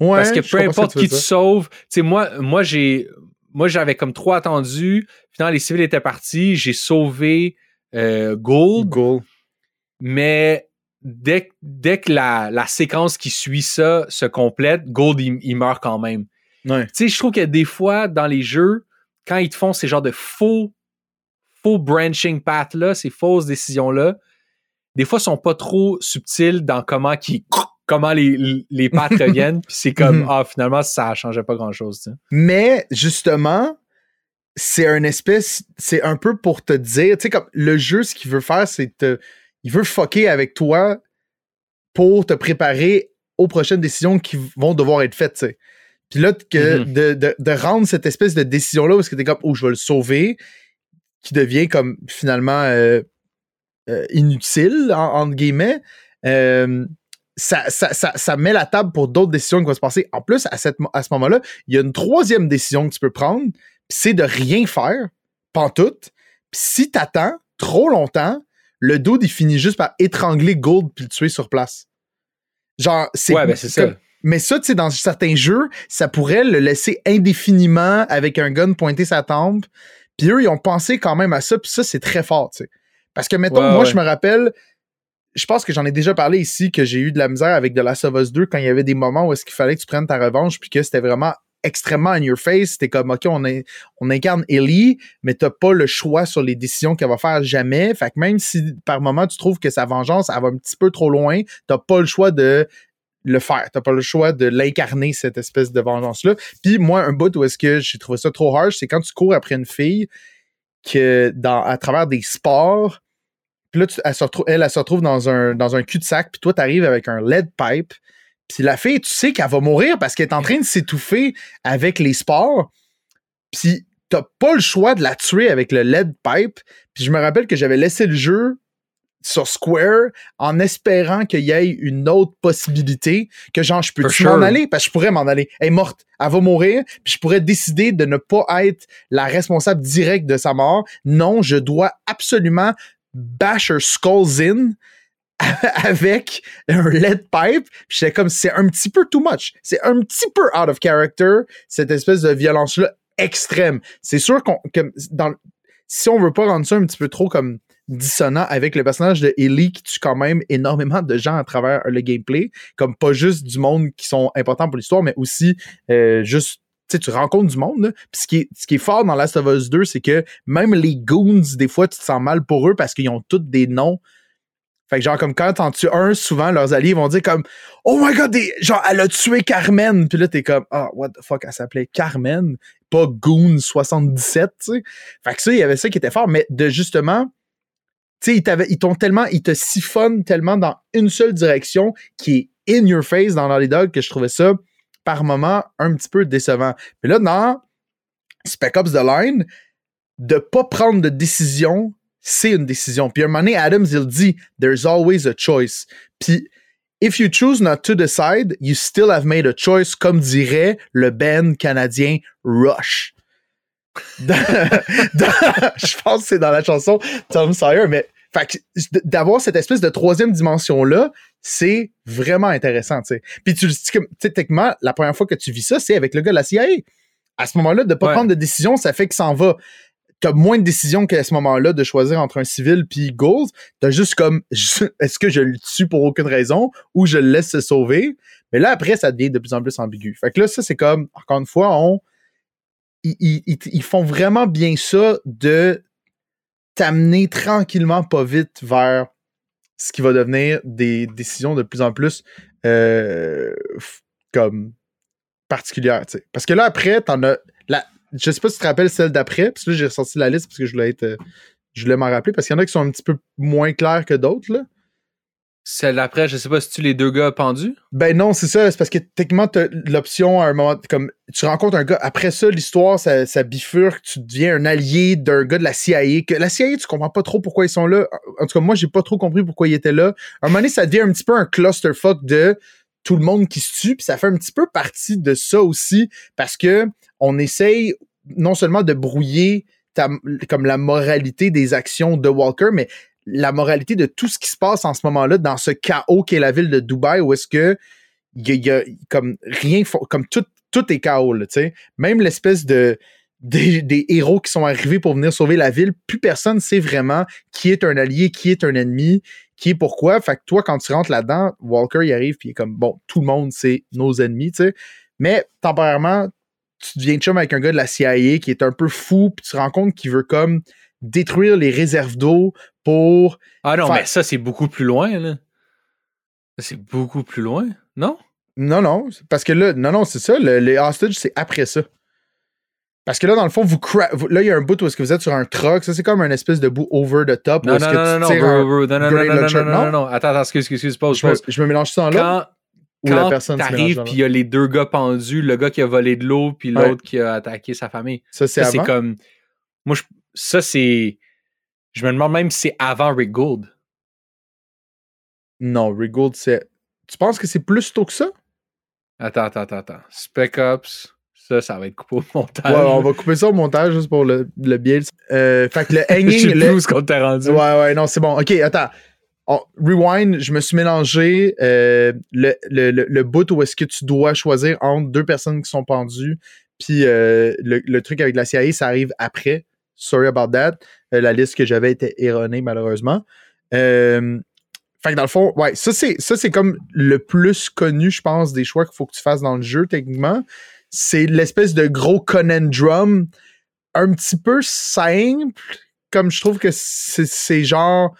Ouais, Parce que peu importe tu qui tu sauves, tu sais, moi, moi j'ai. Moi, j'avais comme trop attendu. Finalement, les civils étaient partis. J'ai sauvé euh, Gould, Goal. mais dès, que- dès que la, la séquence qui suit ça se complète, Gold, il, il meurt quand même. Ouais. Tu sais, je trouve que des fois, dans les jeux, quand ils te font ces genres de faux, faux branching paths-là, ces fausses décisions-là, des fois, sont pas trop subtils dans comment qui comment les, les paths reviennent. Puis c'est comme, Mhm. ah, finalement, ça changeait pas grand-chose. Mais justement, c'est un espèce, c'est un peu pour te dire, tu sais, comme le jeu, ce qu'il veut faire, c'est te, il veut fucker avec toi pour te préparer aux prochaines décisions qui vont devoir être faites, tu sais. Puis là, que Mhm. de, de, de rendre cette espèce de décision-là, parce que t'es comme, oh, je vais le sauver, qui devient comme finalement euh, euh, inutile, en- entre guillemets, euh, ça, ça, ça, ça met la table pour d'autres décisions qui vont se passer. En plus, à, cette, à ce moment-là, il y a une troisième décision que tu peux prendre, c'est de rien faire, pantoute. Puis si t'attends trop longtemps, le dude, il finit juste par étrangler Gold puis le tuer sur place. Genre, c'est. Ouais, ben c'est ça. Mais ça, tu sais, dans certains jeux, ça pourrait le laisser indéfiniment avec un gun pointé sa tempe. Puis eux, ils ont pensé quand même à ça, puis ça, c'est très fort, tu sais. Parce que, mettons, Ouais, moi, ouais. je me rappelle, je pense que j'en ai déjà parlé ici, que j'ai eu de la misère avec The Last of Us 2 quand il y avait des moments où est-ce qu'il fallait que tu prennes ta revanche, puis que c'était vraiment extrêmement in your face. C'était comme, OK, on, incarne Ellie, mais t'as pas le choix sur les décisions qu'elle va faire jamais. Fait que même si par moment tu trouves que sa vengeance, elle va un petit peu trop loin, t'as pas le choix de le faire. T'as pas le choix de l'incarner, cette espèce de vengeance-là. Puis moi, un bout où est-ce que j'ai trouvé ça trop harsh, c'est quand tu cours après une fille que à travers des sports, puis là, tu- elle, se retrouve, elle, elle se retrouve dans un, dans un cul-de-sac, puis toi, t'arrives avec un lead pipe, puis la fille, tu sais qu'elle va mourir parce qu'elle est en train de s'étouffer avec les sports, puis t'as pas le choix de la tuer avec le lead pipe. Puis je me rappelle que j'avais laissé le jeu sur Square en espérant qu'il y ait une autre possibilité que genre je peux For m'en sure. aller? Parce que je pourrais m'en aller. Elle est morte, elle va mourir, puis je pourrais décider de ne pas être la responsable directe de sa mort. Non, je dois absolument bash her skulls in avec un lead pipe. J'étais comme c'est un petit peu too much. C'est un petit peu out of character cette espèce de violence là extrême. C'est sûr qu'on que si on veut pas rendre ça un petit peu trop comme dissonant avec le personnage de Ellie qui tue quand même énormément de gens à travers le gameplay, comme pas juste du monde qui sont importants pour l'histoire, mais aussi euh, juste tu sais, tu rencontres du monde. Qui, ce qui est fort dans Last of Us 2, c'est que même les goons, des fois, tu te sens mal pour eux parce qu'ils ont tous des noms. Fait que genre, comme quand t'en tues un, souvent, leurs alliés vont dire comme « Oh my God! Des... Genre, elle a tué Carmen! » Puis là, t'es comme « Ah, what the fuck, elle s'appelait Carmen, pas Goon 77, tu sais. » Fait que ça, il y avait ça qui était fort, mais de justement tu sais, ils t'ont tellement, ils te siphonnent tellement dans une seule direction qui est in your face dans Naughty Dog que je trouvais ça par moment un petit peu décevant. Mais là, dans Spec Ops The Line, de pas prendre de décision, c'est une décision. Puis à un moment donné, Adams, il dit There's always a choice. Puis If you choose not to decide, you still have made a choice, comme dirait le band canadien Rush. Dans- dans- je pense que c'est dans la chanson Tom Sawyer, mais fait que d'avoir cette espèce de troisième dimension-là, c'est vraiment intéressant, tu sais. Puis tu le dis comme, tu sais, techniquement, la première fois que tu vis ça, c'est avec le gars de la CIA. À ce moment-là, de pas Ouais. prendre de décision, ça fait que ça en va. T'as moins de décisions qu'à ce moment-là de choisir entre un civil puis Goals. T'as juste comme, est-ce que je le tue pour aucune raison ou je le laisse se sauver? Mais là, après, ça devient de plus en plus ambigu. Fait que là, ça, c'est comme, encore une fois, on, ils, ils- ils- font vraiment bien ça de t'amener tranquillement, pas vite, vers ce qui va devenir des décisions de plus en plus euh, comme particulières. Parce que là, après, t'en as. Je sais pas si tu te rappelles celle d'après, parce que là, j'ai ressorti la liste parce que je voulais être. euh, je voulais m'en rappeler, parce qu'il y en a qui sont un petit peu moins clairs que d'autres, là. Celle d'après, je sais pas si tu les deux gars pendus. Ben non, c'est ça. C'est parce que techniquement, l'option à un moment. Comme tu rencontres un gars, après ça, l'histoire, ça, ça bifurque, tu deviens un allié d'un gars de la CIA. Que la CIA, tu comprends pas trop pourquoi ils sont là. En tout cas, moi, j'ai pas trop compris pourquoi ils étaient là. À un moment donné, ça devient un petit peu un clusterfuck de tout le monde qui se tue, puis ça fait un petit peu partie de ça aussi, parce que on essaye non seulement de brouiller comme la moralité des actions de Walker, mais la moralité de tout ce qui se passe en ce moment-là dans ce chaos qu'est la ville de Dubaï où est-ce que il y a, comme rien comme tout tout est chaos tu sais. Même l'espèce de des, héros qui sont arrivés pour venir sauver la ville plus personne sait vraiment qui est un allié qui est un ennemi qui est pourquoi? Fait que toi quand tu rentres là-dedans Walker il arrive puis il est comme bon tout le monde c'est nos ennemis tu sais mais temporairement tu deviens chum avec un gars de la CIA qui est un peu fou puis tu te rends compte qu'il veut comme détruire les réserves d'eau pour Ah non, Faire- mais ça, c'est beaucoup plus loin, là. C'est beaucoup plus loin, non? Non, non, parce que là, non, non, c'est ça, le- les hostages, c'est après ça. Parce que là, dans le fond, vous, cra- là, il y a un bout où est-ce que vous êtes sur un truck, ça, c'est comme un espèce de bout over the top. Non, non, non, non, non, non, non, non, grenade non, non, launcher, non, non, non? non, attends, attends, excuse, excuse, pause, je, me, je me mélange ça en là. Quand, la personne t'arrives puis il y a les deux gars pendus, le gars qui a volé de l'eau puis Ouais. l'autre qui a attaqué sa famille. Ça, c'est Ça, c'est avant? comme... Moi, je- ça, c'est... Je me demande même si c'est avant Rick Gould. Non, Rick Gould, c'est. Tu penses que c'est plus tôt que ça? Attends, attends, attends, attends. Spec Ops, ça, ça va être coupé au montage. Ouais, on va couper ça au montage juste pour le, le bien. Euh, fait que le Je hanging. sais le- plus ce qu'on t'a rendu. Ouais, ouais, non, c'est bon. OK, attends. On- rewind, je me suis mélangé euh, le, le, le, le bout où est-ce que tu dois choisir entre deux personnes qui sont pendues, puis euh, le, le truc avec la CIA, ça arrive après. Sorry about that. Euh, la liste que j'avais était erronée, malheureusement. Euh, fait que dans le fond, ouais, ça c'est, ça c'est comme le plus connu, je pense, des choix qu'il faut que tu fasses dans le jeu, techniquement. C'est l'espèce de gros conundrum un petit peu simple, comme je trouve que c'est, genre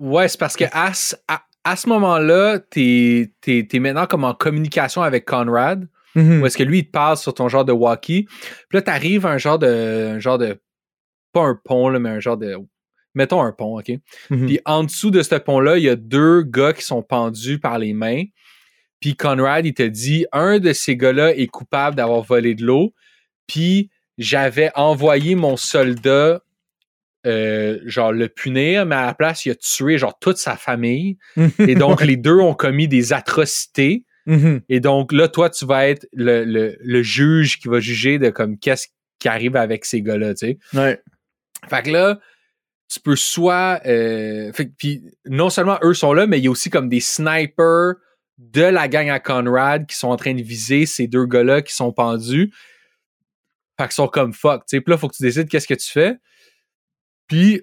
Ouais, c'est parce que à, ce- à, à ce moment-là, t'es es, maintenant comme en communication avec Conrad, où est-ce que lui, il te parle sur ton genre de walkie. Puis là, t'arrives à un genre de. Un genre de. Pas un pont, là, mais un genre de. Mettons un pont, OK? Mhm. Puis en dessous de ce pont-là, il y a deux gars qui sont pendus par les mains. Puis Conrad, il te dit un de ces gars-là est coupable d'avoir volé de l'eau. Puis j'avais envoyé mon soldat, euh, genre, le punir, mais à la place, il a tué, genre, toute sa famille. Et donc, les deux ont commis des atrocités. Mhm. Et donc, là, toi, tu vas être le, le, le juge qui va juger de comme qu'est-ce qui arrive avec ces gars-là, tu sais. Ouais. Fait que là, tu peux soit. euh, fait puis non seulement eux sont là, mais il y a aussi comme des snipers de la gang à Conrad qui sont en train de viser ces deux gars-là qui sont pendus. Fait qu'ils sont comme fuck. Puis là, faut que tu décides qu'est-ce que tu fais. Puis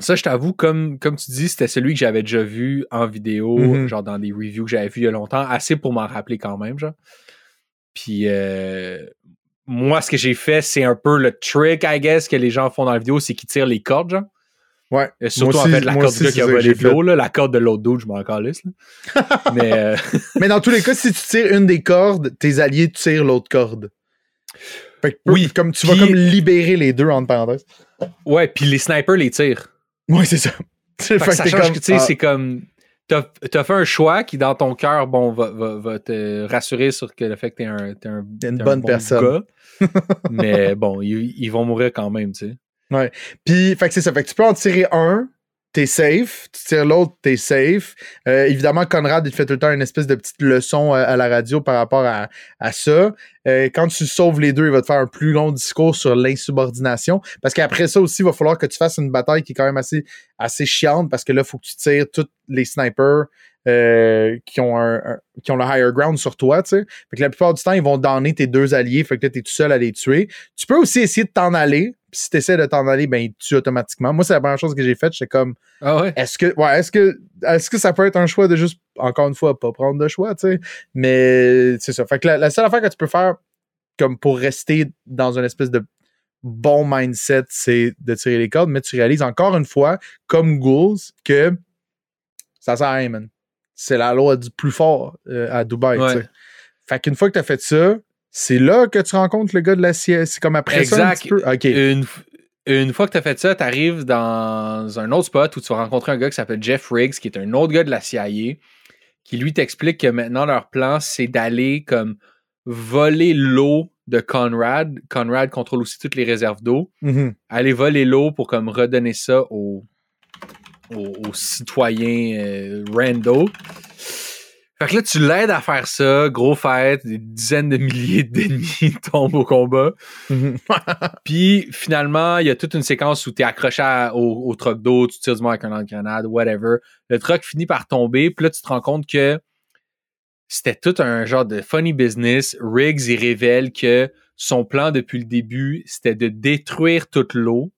ça, je t'avoue, comme, comme tu dis, c'était celui que j'avais déjà vu en vidéo, Mhm. genre dans des reviews que j'avais vu il y a longtemps, assez pour m'en rappeler quand même, genre. Puis euh, moi, ce que j'ai fait, c'est un peu le trick, I guess, que les gens font dans la vidéo, c'est qu'ils tirent les cordes, genre. Ouais. Surtout, Moi en aussi- fait, la corde aussi, du gars c'est qui a volé de l'eau, la corde de l'autre dude, je m'en calisse. Mais euh, Mais dans tous les cas, si tu tires une des cordes, tes alliés tirent l'autre corde. Fait que, Oui, comme tu vas comme libérer les deux entre parenthèses. ouais, puis les snipers les tirent. Ouais, c'est ça. Fait Fait que ça change, comme, que, tu sais, ah, c'est comme. T'as as fait un choix qui, dans ton cœur, bon, va, va, va te rassurer sur que le fait que t'es un, T'es une un bonne bon personne. gars. mais bon, ils, ils vont mourir quand même, tu sais. Puis, fait que c'est ça. Fait que tu peux en tirer un, t'es safe. Tu tires l'autre, t'es safe. Euh, évidemment, Conrad, il fait tout le temps une espèce de petite leçon à, à la radio par rapport à, à ça. Euh, quand tu sauves les deux, il va te faire un plus long discours sur l'insubordination. Parce qu'après ça aussi, il va falloir que tu fasses une bataille qui est quand même assez, assez chiante parce que là, il faut que tu tires tous les snipers. euh, qui ont un, qui ont le higher ground sur toi. Fait que la plupart du temps, ils vont donner tes deux alliés, fait que là, t'es tout seul à les tuer. Tu peux aussi essayer de t'en aller. Puis si t'essaies de t'en aller, ben, te tuent automatiquement. Moi, c'est la première chose que j'ai faite. J'étais comme, Ah ouais? est-ce que, ouais, est-ce que, est-ce que ça peut être un choix de juste, encore une fois, pas prendre de choix, tu sais? Mais c'est ça. Fait que la, la seule affaire que tu peux faire, comme pour rester dans une espèce de bon mindset, c'est de tirer les cordes, mais tu réalises encore une fois, comme Ghouls, que ça sert à rien, man. C'est la loi du plus fort euh, à Dubaï, Ouais. tu sais. Fait qu'une fois que tu as fait ça, c'est là que tu rencontres le gars de la CIA. C'est comme après ça un Exact. petit peu? OK. Une, fois que tu as fait ça, tu arrives dans un autre spot où tu vas rencontrer un gars qui s'appelle Jeff Riggs, qui est un autre gars de la CIA, qui lui t'explique que maintenant leur plan, c'est d'aller comme voler l'eau de Conrad. Conrad contrôle aussi toutes les réserves d'eau. Mhm. Aller voler l'eau pour comme redonner ça aux, aux, aux citoyens euh, rando. Fait que là, tu l'aides à faire ça, gros fête, des dizaines de milliers d'ennemis tombent au combat. Mhm. Puis finalement, il y a toute une séquence où tu es accroché à- au, au truck d'eau, tu tires du monde avec un lance-grenade, whatever. Le truck finit par tomber, puis là, tu te rends compte que c'était tout un genre de funny business. Riggs, il révèle que son plan depuis le début, c'était de détruire toute l'eau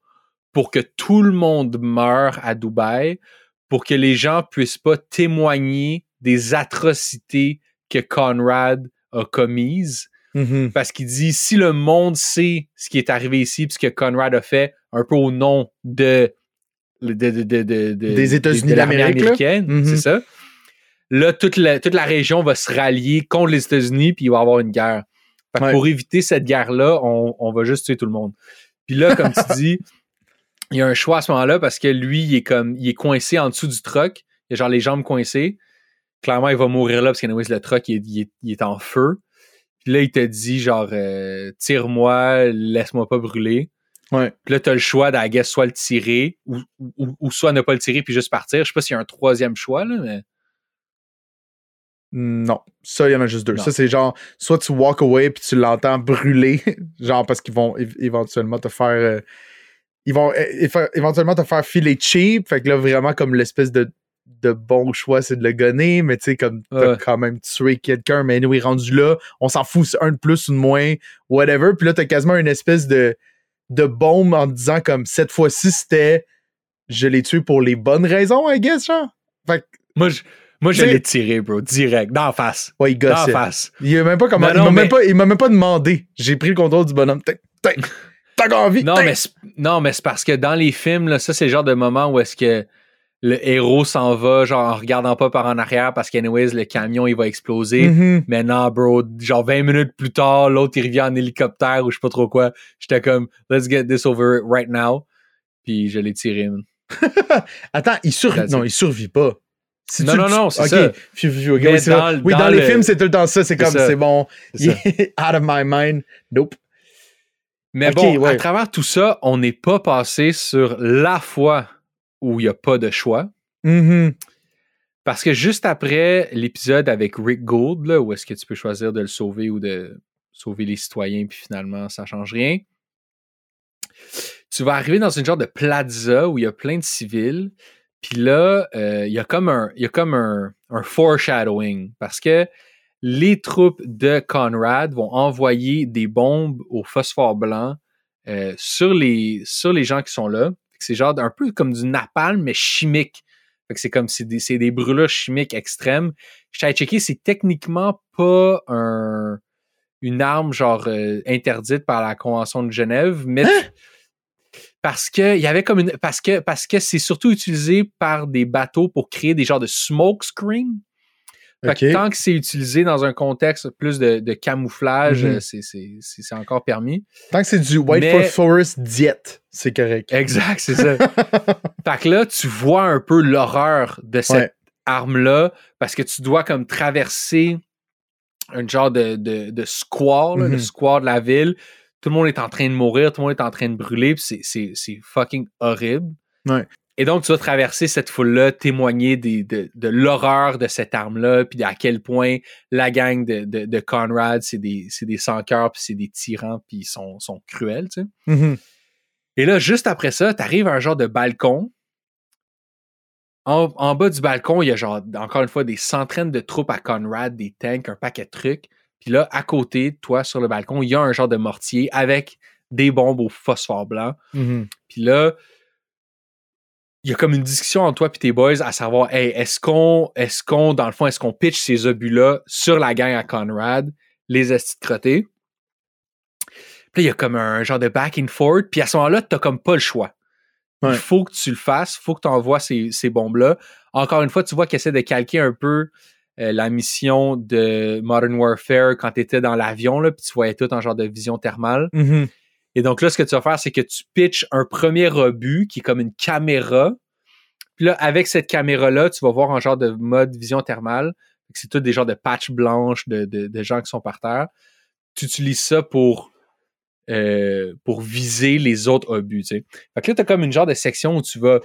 pour que tout le monde meure à Dubaï, pour que les gens puissent pas témoigner des atrocités que Conrad a commises Mhm. parce qu'il dit si le monde sait ce qui est arrivé ici, puis ce que Conrad a fait, un peu au nom de, de, de- de- de- de- Des États-Unis d'Amérique, là? américaine, Mhm. c'est ça. Là, toute la, toute la région va se rallier contre les États-Unis, puis il va y avoir une guerre. Ouais. Pour éviter cette guerre-là, on, on va juste tuer tout le monde. Puis là, comme tu dis, il y a un choix à ce moment-là parce que lui, il est comme il est coincé en dessous du truck. Il a genre les jambes coincées. Clairement, il va mourir là parce que le truck, il est, il est- il est en feu. Puis là, il te dit genre euh, tire-moi, laisse-moi pas brûler. Ouais. Puis là, t'as le choix d'à soit le tirer ou, ou, ou soit ne pas le tirer puis juste partir. Je sais pas s'il y a un troisième choix, là, mais. Non, ça, il y en a juste deux. Non. Ça, c'est genre, soit tu walk away puis tu l'entends brûler, genre parce qu'ils vont év- éventuellement te faire. euh, ils vont éventuellement te faire filer cheap. Fait que là, vraiment, comme l'espèce de, de bon choix, c'est de le gonner, mais tu sais, comme t'as Ouais. quand même tué quelqu'un, mais nous, est rendu là, on s'en fout, c'est un de plus ou de moins, whatever. Puis là, t'as quasiment une espèce de, de bombe en te disant comme cette fois-ci, c'était je l'ai tué pour les bonnes raisons, I guess, genre. Fait que, Moi, je, moi, je l'ai tiré, bro, direct, d'en face. ouais, il D'en gossait. face. Il même il m'a mais- même il même pas demandé. J'ai pris le contrôle du bonhomme. T'as encore envie? Non, mais non, mais c'est parce que dans les films, là, ça, c'est le genre de moment où est-ce que le héros s'en va, genre en regardant pas par en arrière parce qu'anyways, le camion, il va exploser. Mhm. Mais non, bro, genre 20 minutes plus tard, l'autre, il revient en hélicoptère ou je sais pas trop quoi. J'étais comme, let's get this over right now. Puis je l'ai tiré, man. Attends, il survit. Non, il survit pas. Si Non, tu- non, non, c'est ça. Phew, phew, ok, Mais oui, dans- oui, dans, dans les le- films, c'est tout le temps ça. C'est comme, c'est bon. Out of my mind. Nope. Mais bon, ouais. à travers tout ça, on n'est pas passé sur la fois où il n'y a pas de choix. Mhm. Parce que juste après l'épisode avec Rick Gould, là, où est-ce que tu peux choisir de le sauver ou de sauver les citoyens, puis finalement, ça change rien, tu vas arriver dans une genre de plaza où il y a plein de civils. Puis là, euh, il y a comme un, il y a comme un, un foreshadowing parce que les troupes de Conrad vont envoyer des bombes au phosphore blanc euh, sur, les, sur les gens qui sont là. C'est genre un peu comme du napalm, mais chimique. Fait que c'est comme c'est des, c'est des brûlures chimiques extrêmes. Je t'avais checké, c'est techniquement pas un, une arme genre euh, interdite par la Convention de Genève, mais parce que il y avait comme une parce que parce que c'est surtout utilisé par des bateaux pour créer des genres de smoke screen. Fait que tant que c'est utilisé dans un contexte plus de, de camouflage, Mhm. euh, c'est- encore permis. Tant que c'est du White Mais- Forest Diet, c'est correct. Exact, c'est ça. fait que là, tu vois un peu l'horreur de cette Ouais. arme-là parce que tu dois comme traverser un genre de, de, de square, là, le Mhm. square de la ville. Tout le monde est en train de mourir, tout le monde est en train de brûler, c'est- fucking horrible. Ouais. Et donc, tu vas traverser cette foule-là, témoigner des- de, de l'horreur de cette arme-là, puis à quel point la gang de, de, de Conrad, c'est des, c'est des sans-cœurs, puis c'est des tyrans, puis ils sont, sont cruels, tu sais. Mhm. Et là, juste après ça, tu arrives à un genre de balcon. En, en bas du balcon, il y a genre, encore une fois, des centaines de troupes à Conrad, des tanks, un paquet de trucs. Puis là, à côté de toi, sur le balcon, il y a un genre de mortier avec des bombes au phosphore blanc. Mhm. Puis là, il y a comme une discussion entre toi et tes boys à savoir, hey, est-ce qu'on, est-ce qu'on, dans le fond, est-ce qu'on pitch ces obus-là sur la gang à Conrad, les estis crottés? Puis là, il y a comme un genre de back and forth. Puis à ce moment-là, t'as comme pas le choix. Ouais. Il faut que tu le fasses, il faut que tu envoies ces, ces bombes-là. Encore une fois, tu vois qu'ils essaient de calquer un peu euh, la mission de Modern Warfare quand tu étais dans l'avion, puis tu voyais tout en genre de vision thermale. Mhm. Et donc là, ce que tu vas faire, c'est que tu pitches un premier obus qui est comme une caméra. Puis là, avec cette caméra-là, tu vas voir un genre de mode vision thermale. C'est tout des genres de patchs blanches de, de, gens qui sont par terre. Tu utilises ça pour, euh, pour viser les autres obus. Tu. Fait que là, tu as comme une genre de section où tu vas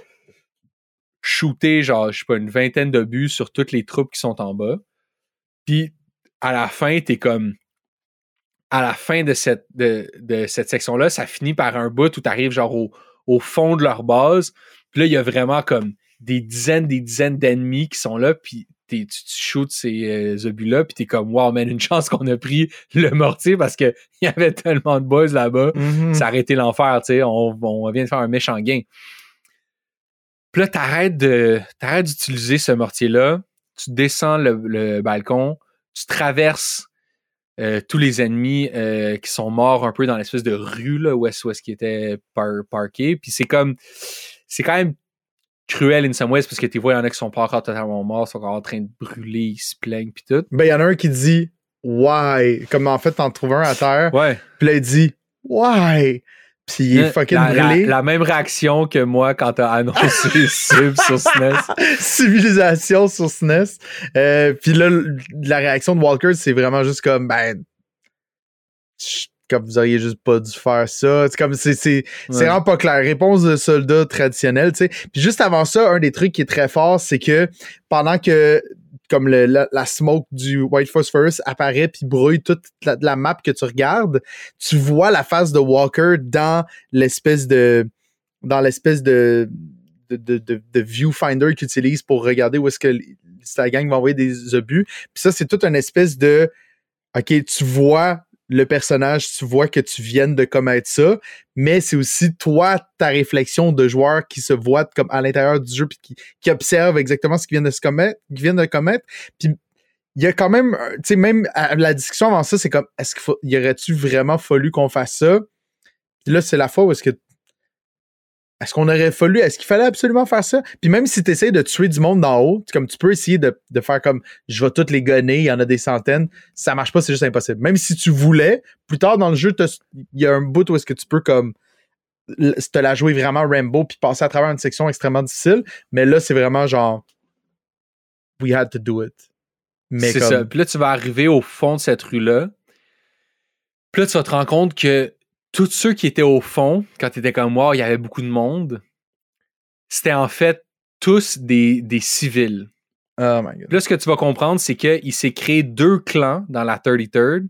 shooter, genre, je sais pas, une vingtaine d'obus sur toutes les troupes qui sont en bas. Puis à la fin, tu es comme à la fin de cette, de, de cette section-là, ça finit par un bout où tu arrives genre au, au fond de leur base. Puis là, il y a vraiment comme des dizaines, des dizaines d'ennemis qui sont là, puis tu, tu shootes ces euh, obus-là, puis t'es comme, wow, man, une chance qu'on a pris le mortier parce qu'il y avait tellement de boys là-bas. Mhm. Ça a arrêté l'enfer, tu sais. On, on vient de faire un méchant gain. Puis là, t'arrêtes d'utiliser ce mortier-là. Tu descends le, le balcon. Tu traverses euh, tous les ennemis euh, qui sont morts un peu dans l'espèce de rue là, où est-ce, qu'ils étaient par, parqués. Puis c'est comme, c'est quand même cruel in some ways parce que tu vois, il y en a qui sont pas encore totalement morts, sont encore en train de brûler, ils se plaignent puis tout. Ben, il y en a un qui dit Why? Comme en fait, t'en trouves un à terre, Ouais. puis là, il dit Why? Puis il est fucking la, brûlé. la même réaction que moi quand t'as annoncé Sub sur SNES. Civilisation sur SNES. Euh, puis là, la réaction de Walker, c'est vraiment juste comme Ben. Comme vous auriez juste pas dû faire ça. C'est comme c'est c'est c'est vraiment pas clair. Réponse de soldat traditionnel, tu sais. Puis juste avant ça, un des trucs qui est très fort, c'est que pendant que comme le- la, la smoke du White Phosphorus apparaît puis brouille toute la, la map que tu regardes, tu vois la face de Walker dans l'espèce de dans l'espèce de de, de, de- de viewfinder qu'ils utilisent pour regarder où est-ce que l- sa gang va envoyer des obus. Puis ça, c'est toute une espèce de OK, tu vois le personnage, tu vois que tu viennes de commettre ça, mais c'est aussi toi, ta réflexion de joueur qui se voit comme à l'intérieur du jeu puis qui, qui observe exactement ce qu'ils viennent de se commettre, qu'ils viennent de commettre. Puis il y a quand même, euh, tu sais, même à la discussion avant ça, c'est comme, est-ce qu'il y aurait-tu vraiment fallu qu'on fasse ça? Puis là, c'est la fois où est-ce que est-ce qu'on aurait fallu, est-ce qu'il fallait absolument faire ça? Puis même si tu essaies de tuer du monde d'en haut, comme tu peux essayer de, de faire comme je vais toutes les gonner, il y en a des centaines, ça marche pas, c'est juste impossible. Même si tu voulais, plus tard dans le jeu, il y a un bout où est-ce que tu peux comme te la jouer vraiment Rambo puis passer à travers une section extrêmement difficile, mais là c'est vraiment genre we had to do it. Mais C'est comme, ça. Puis là, tu vas arriver au fond de cette rue-là. Puis là, tu vas te rendre compte que tous ceux qui étaient au fond, quand tu étais comme moi, il y avait beaucoup de monde, c'était en fait tous des, des civils. Oh my god. Là, ce que tu vas comprendre, c'est qu'il s'est créé deux clans dans la 33rd.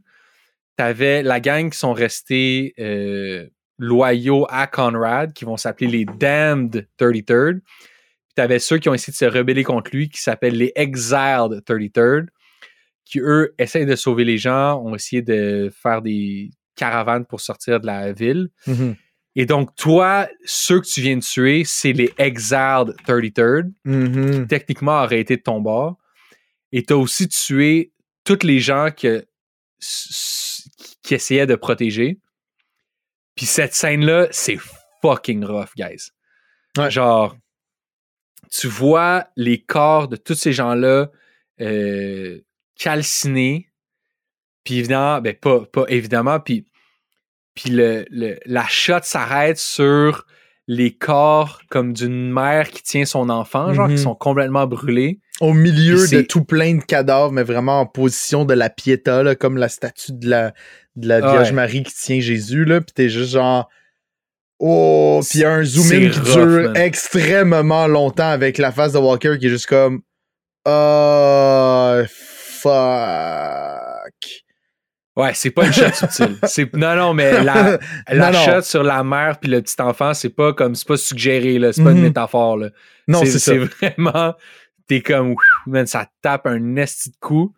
T'avais la gang qui sont restés euh, loyaux à Conrad, qui vont s'appeler les Damned 33rd. Puis t'avais ceux qui ont essayé de se rebeller contre lui, qui s'appellent les Exiled 33rd, qui eux essayent de sauver les gens, ont essayé de faire des caravanes pour sortir de la ville. Mhm. Et donc, toi, ceux que tu viens de tuer, c'est les Exiled 33rd Mhm. techniquement aurait été de ton bord. Et t'as aussi tué tous les gens que, qui essayaient de protéger. Puis cette scène-là, c'est fucking rough, guys. Ouais. Genre, tu vois les corps de tous ces gens-là euh, calcinés. Puis évidemment, ben pas, pas évidemment, puis, puis le, le- la shot s'arrête sur les corps comme d'une mère qui tient son enfant, genre, qui sont complètement brûlés. Au milieu de tout plein de cadavres, mais vraiment en position de la Pietà, là, comme la statue de la, de la Ouais. Vierge Marie qui tient Jésus, là, puis t'es juste genre. Oh, puis il y a un zoom-in qui rough, dure man. extrêmement longtemps avec la face de Walker qui est juste comme. Oh, fuck. Ouais, c'est pas une shot subtile. C'est, non, non, mais la, la Non, non. shot sur la mère puis le petit enfant, c'est pas comme, c'est pas suggéré, là. C'est pas une Mhm. métaphore, là. Non, c'est ça. C'est vraiment, t'es comme, man, ça tape un esti de coup.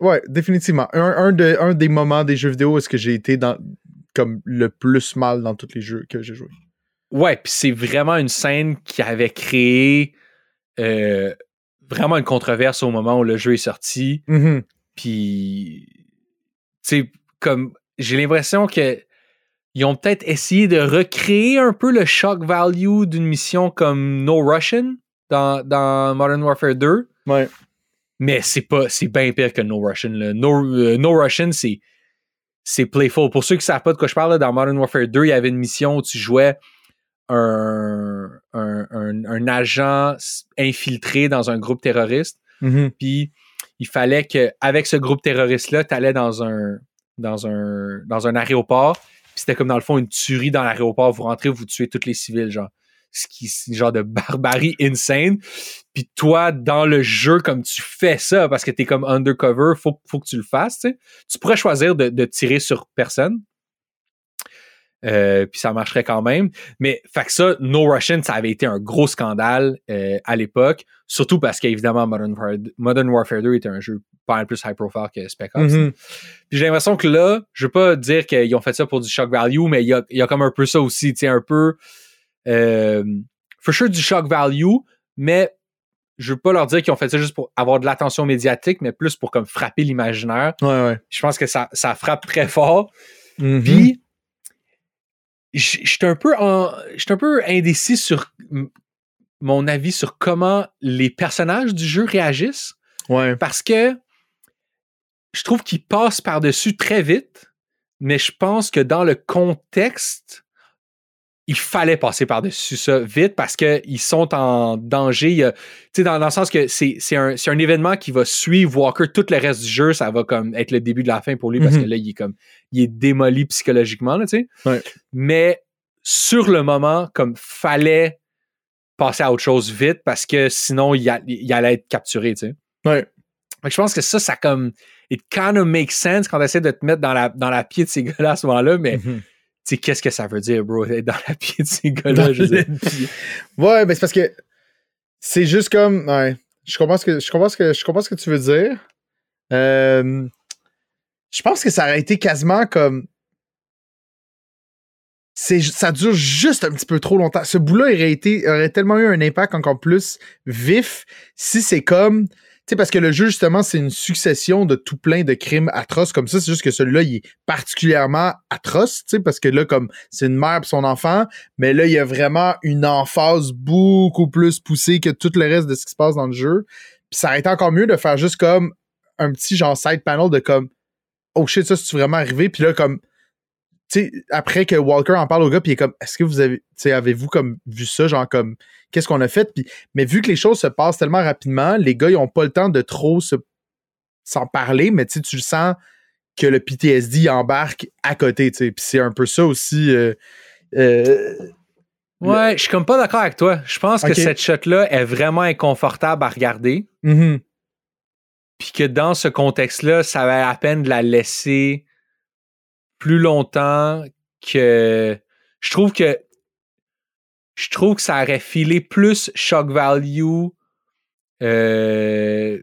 Ouais, définitivement. Un, un, de- un des moments des jeux vidéo où est-ce que j'ai été dans comme le plus mal dans tous les jeux que j'ai joué. Ouais, puis c'est vraiment une scène qui avait créé euh, vraiment une controverse au moment où le jeu est sorti. Mhm. Puis, sais, comme j'ai l'impression que ils ont peut-être essayé de recréer un peu le shock value d'une mission comme No Russian dans, dans Modern Warfare 2, Ouais. mais c'est pas c'est bien pire que No Russian. là. No, euh, no Russian, c'est c'est playful. Pour ceux qui savent pas de quoi je parle, là, dans Modern Warfare 2, il y avait une mission où tu jouais un, un, un- un agent infiltré dans un groupe terroriste Mhm. puis il fallait que avec ce groupe terroriste là tu allais dans un dans un dans un aéroport c'était comme dans le fond une tuerie dans l'aéroport. Vous rentrez vous tuez tous les civils genre. Ce qui genre de barbarie insane. Puis toi dans le jeu comme tu fais ça parce que t'es comme undercover faut faut que tu le fasses tu sais. Tu pourrais choisir de tirer sur personne euh, puis ça marcherait quand même. Mais fait que ça, No Russian, ça avait été un gros scandale euh, à l'époque, surtout parce qu'évidemment Modern, Warfare- Modern Warfare 2 était un jeu pas mal plus high profile que Spec Ops. Mhm. Puis j'ai l'impression que là, je veux pas dire qu'ils ont fait ça pour du shock value, mais il y a, il y a comme un peu ça aussi, tu sais, un peu euh, for sure du shock value, mais je veux pas leur dire qu'ils ont fait ça juste pour avoir de l'attention médiatique, mais plus pour comme frapper l'imaginaire. Ouais, ouais. Je pense que ça, ça frappe très fort. Mhm. Puis, j- j'étais un peu en, j'étais un peu indécis sur mon avis sur comment les personnages du jeu réagissent Ouais. parce que je trouve qu'ils passent par-dessus très vite, mais je pense que dans le contexte, il fallait passer par-dessus ça vite parce qu'ils sont en danger. Tu sais, dans, dans le sens que c'est un, événement qui va suivre Walker tout le reste du jeu. Ça va comme être le début de la fin pour lui parce Mhm. que là, il est comme il est démoli psychologiquement, là, tu sais. Ouais. Mais sur le moment, comme fallait passer à autre chose vite parce que sinon, il, a- il allait être capturé, tu sais. Ouais. Je pense que ça, ça comme. It kind of makes sense quand tu essaies de te mettre dans la, dans la pied de ces gars-là à ce moment-là, mais Mhm. Sais, qu'est-ce que ça veut dire, bro, être dans la pied de ces gars-là? Ouais, mais c'est parce que c'est juste comme. Ouais. Je comprends ce que, je comprends ce que, je comprends ce que tu veux dire. Euh, je pense que ça aurait été quasiment comme. C'est, ça dure juste un petit peu trop longtemps. Ce bout-là aurait, été, aurait tellement eu un impact encore plus vif si c'est comme. Sais, parce que le jeu, justement, c'est une succession de tout plein de crimes atroces comme ça. C'est juste que celui-là, il est particulièrement atroce, tu sais, parce que là, comme c'est une mère et son enfant, mais là, il y a vraiment une emphase beaucoup plus poussée que tout le reste de ce qui se passe dans le jeu. Puis ça aurait été encore mieux de faire juste comme un petit genre side panel de comme Oh shit, ça c'est vraiment arrivé? Puis là, comme sais, après que Walker en parle au gars, puis il est comme Est-ce que vous avez, avez-vous comme vu ça, genre comme qu'est-ce qu'on a fait? Puis, mais vu que les choses se passent tellement rapidement, les gars, ils ont pas le temps de trop se s'en parler, mais tu le sens que le PTSD embarque à côté, tu sais. Puis c'est un peu ça aussi. euh, euh, Ouais, je suis comme pas d'accord avec toi. Je pense que cette shot-là est vraiment inconfortable à regarder. mhm. Puis que dans ce contexte-là, ça valait la peine de la laisser plus longtemps que. Je trouve que. Je trouve que ça aurait filé plus shock value, euh,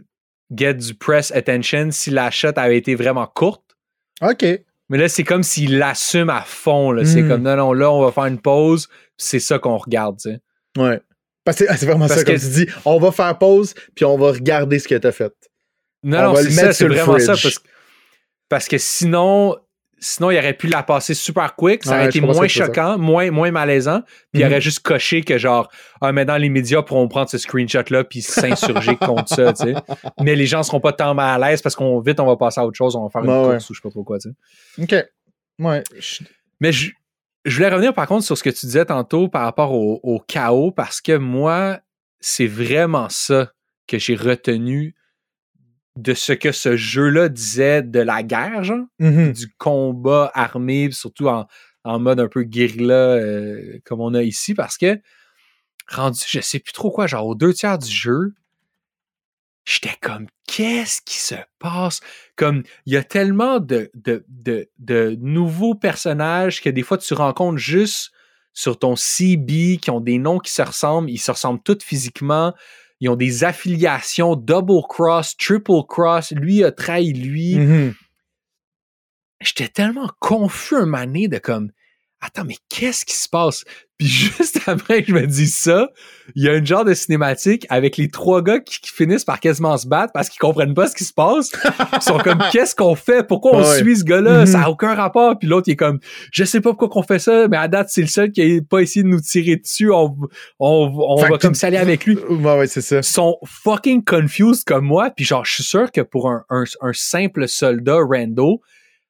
get du press attention si la shot avait été vraiment courte. OK. Mais là, c'est comme s'il l'assume à fond. C'est Mm. comme non, non, là, on va faire une pause. C'est ça qu'on regarde, tu sais. Ouais. Parce que ah, c'est vraiment Parce ça, comme que- tu dis. On va faire pause, puis on va regarder ce que t'as fait. Non, On non, c'est ça, c'est vraiment ça. Parce, parce que sinon, sinon, il aurait pu la passer super quick. Ça aurait été moins choquant, moins, moins malaisant. Puis il Mhm. aurait juste coché que genre, ah, maintenant les médias pourront prendre ce screenshot-là puis s'insurger contre ça, tu sais. Mais les gens seront pas tant mal à l'aise parce qu'on vite, on va passer à autre chose, on va faire une Ouais, course ou je sais pas trop quoi, tu sais. OK. Ouais. Mais je, je voulais revenir par contre sur ce que tu disais tantôt par rapport au, au chaos parce que moi, c'est vraiment ça que j'ai retenu de ce que ce jeu-là disait de la guerre, genre, Mhm. du combat armé, surtout en, en mode un peu guérilla euh, comme on a ici, parce que rendu, je sais plus trop quoi, genre aux deux tiers du jeu, j'étais comme qu'est-ce qui se passe? Comme il y a tellement de, de, de, de nouveaux personnages que des fois tu rencontres juste sur ton CB qui ont des noms qui se ressemblent, ils se ressemblent tous physiquement, ils ont des affiliations double cross, triple cross, lui a trahi lui. Mhm. J'étais tellement confus un mané de comme attends mais qu'est-ce qui se passe? Puis juste après que je me dis ça il y a une genre de cinématique avec les trois gars qui, qui finissent par quasiment se battre parce qu'ils comprennent pas ce qui se passe ils sont comme qu'est-ce qu'on fait? Pourquoi on Ouais. suit ce gars-là? Mhm. ça a aucun rapport puis l'autre il est comme je sais pas pourquoi qu'on fait ça mais à date c'est le seul qui a pas essayé de nous tirer dessus on, on, on Fait va comme s'aller avec lui Ouais, ouais, c'est ça. sont fucking confused comme moi. Puis genre, je suis sûr que pour un, un, un simple soldat rando,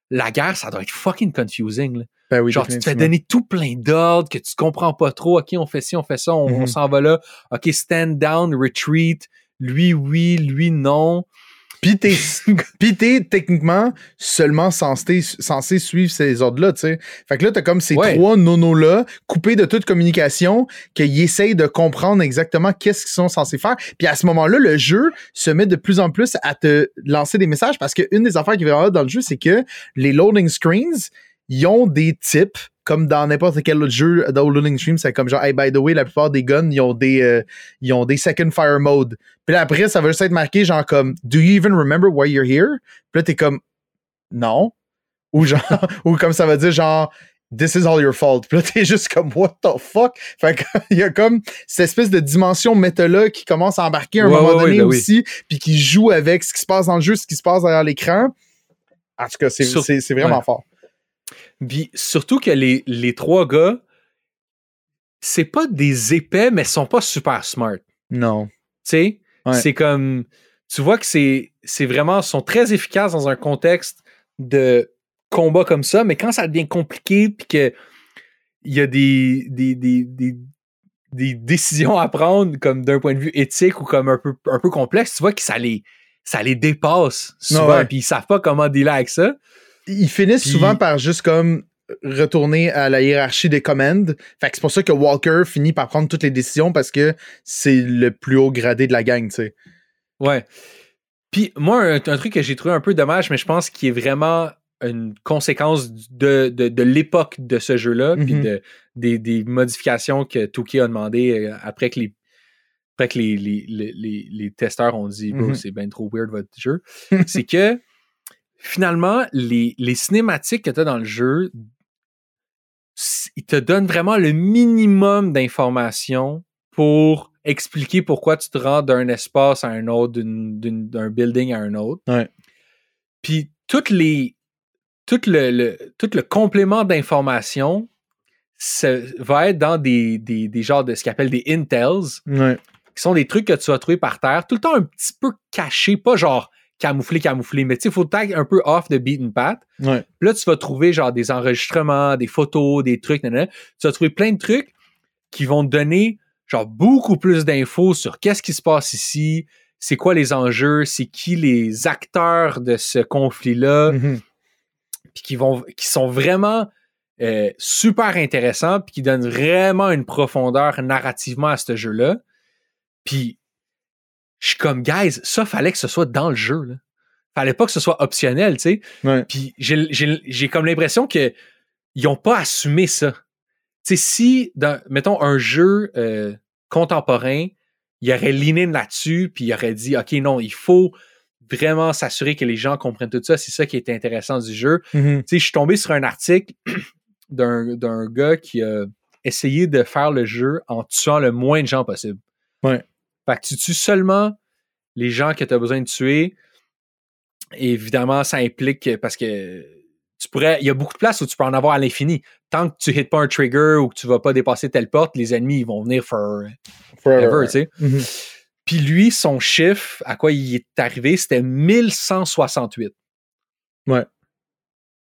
la guerre, ça doit être fucking confusing. là. Ben oui, genre, tu te fais donner tout plein d'ordres que tu comprends pas trop. OK, on fait ci, on fait ça, on, on Mhm. s'en va là. OK, stand down, retreat. Lui, oui, lui, non. Puis t'es, techniquement seulement censé, censé suivre ces ordres-là, tu sais. Fait que là, t'as comme ces Ouais. trois nonos-là, coupés de toute communication, qu'ils essayent de comprendre exactement qu'est-ce qu'ils sont censés faire. Puis à ce moment-là, le jeu se met de plus en plus à te lancer des messages parce qu'une des affaires qui est vraiment dans le jeu, c'est que les loading screens, ils ont des types, comme dans n'importe quel autre jeu de loading screen, c'est comme genre, hey, by the way, la plupart des guns, ils ont des, euh, ils ont des second fire mode. Puis là, après, ça va juste être marqué genre comme Do you even remember why you're here? Puis là, t'es comme Non. Ou genre, ou comme ça va dire genre This is all your fault. Puis là, t'es juste comme What the fuck? Fait qu'il y a comme cette espèce de dimension méta-là qui commence à embarquer à un Ouais, moment ouais, donné ben oui. aussi, puis qui joue avec ce qui se passe dans le jeu, ce qui se passe derrière l'écran. En tout cas, c'est Sur- c'est- c'est vraiment ouais. fort. Puis surtout que les, les trois gars, c'est pas des épais, mais ils sont pas super smart. Non. Tu sais, Ouais. c'est comme. Tu vois que c'est c'est vraiment. sont très efficaces dans un contexte de combat comme ça, mais quand ça devient compliqué, puis que il y a des, des, des, des, des décisions à prendre, comme d'un point de vue éthique ou comme un peu, un peu complexe, tu vois que ça les, ça les dépasse souvent, puis ils savent pas comment dealer avec ça. Ils finissent Puis- souvent par juste comme retourner à la hiérarchie des commandes. Fait que c'est pour ça que Walker finit par prendre toutes les décisions parce que c'est le plus haut gradé de la gang, tu sais. Ouais. Puis moi, un, un truc que j'ai trouvé un peu dommage, mais je pense qu'il est vraiment une conséquence de, de, de l'époque de ce jeu-là, puis Mhm. de, des, des modifications que Touquet a demandé euh, après que les après que les, les, les, les- les testeurs ont dit Mhm. c'est bien trop weird votre jeu. c'est que finalement, les, les cinématiques que tu as dans le jeu, ils te donnent vraiment le minimum d'informations pour expliquer pourquoi tu te rends d'un espace à un autre, d'un building à un autre. Ouais. Puis toutes les tout le, le- tout le complément d'informations ça va être dans des, des, des genres de ce qu'ils appellent des intels, Ouais. qui sont des trucs que tu vas trouver par terre, tout le temps un petit peu cachés, pas genre camouflé, camouflé, mais tu sais, il faut tag un peu off the beaten path. Ouais. Puis là, tu vas trouver genre des enregistrements, des photos, des trucs, nanana. Tu vas trouver plein de trucs qui vont te donner genre beaucoup plus d'infos sur qu'est-ce qui se passe ici, c'est quoi les enjeux, c'est qui les acteurs de ce conflit-là. Mhm. puis qui vont qui sont vraiment euh, super intéressants puis qui donnent vraiment une profondeur narrativement à ce jeu-là. Puis je suis comme guys, ça fallait que ce soit dans le jeu là. Fallait pas que ce soit optionnel, tu sais. Ouais. Puis j'ai- j'ai j'ai comme l'impression que ils ont pas assumé ça. Tu sais si dans mettons un jeu euh, contemporain, il aurait leané là-dessus puis il aurait dit OK non, il faut vraiment s'assurer que les gens comprennent tout ça, c'est ça qui est intéressant du jeu. Mhm. Tu sais, je suis tombé sur un article d'un d'un gars qui a essayé de faire le jeu en tuant le moins de gens possible. Ouais. Fait que tu tues seulement les gens que tu as besoin de tuer. Et évidemment, ça implique que- parce que tu pourrais. Il y a beaucoup de places où tu peux en avoir à l'infini. Tant que tu hits pas un trigger ou que tu vas pas dépasser telle porte, les ennemis ils vont venir for Forever. ever, tu sais. Mhm. Puis lui, son chiffre, à quoi il est arrivé, c'était 1168. Ouais.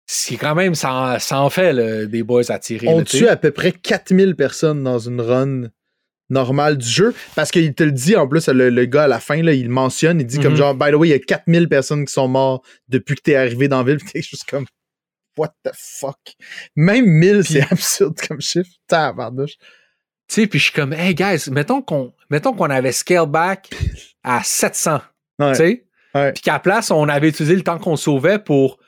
C'est quand même, ça en, ça en fait là, des boys à tirer. On là, tue à peu près 4000 personnes dans une run normale du jeu. Parce qu'il te le dit en plus, le, le gars à la fin, là, il mentionne, il dit comme Mhm. genre, by the way, il y a 4000 personnes qui sont mortes depuis que t'es arrivé dans la ville. T'es juste comme, what the fuck? Même 1000, c'est absurde comme chiffre. Tabarnouche. Tu sais, puis je suis comme, hey guys, mettons qu'on mettons qu'on avait scale back à 700, Ouais. tu sais, puis qu'à la place, on avait utilisé le temps qu'on sauvait pour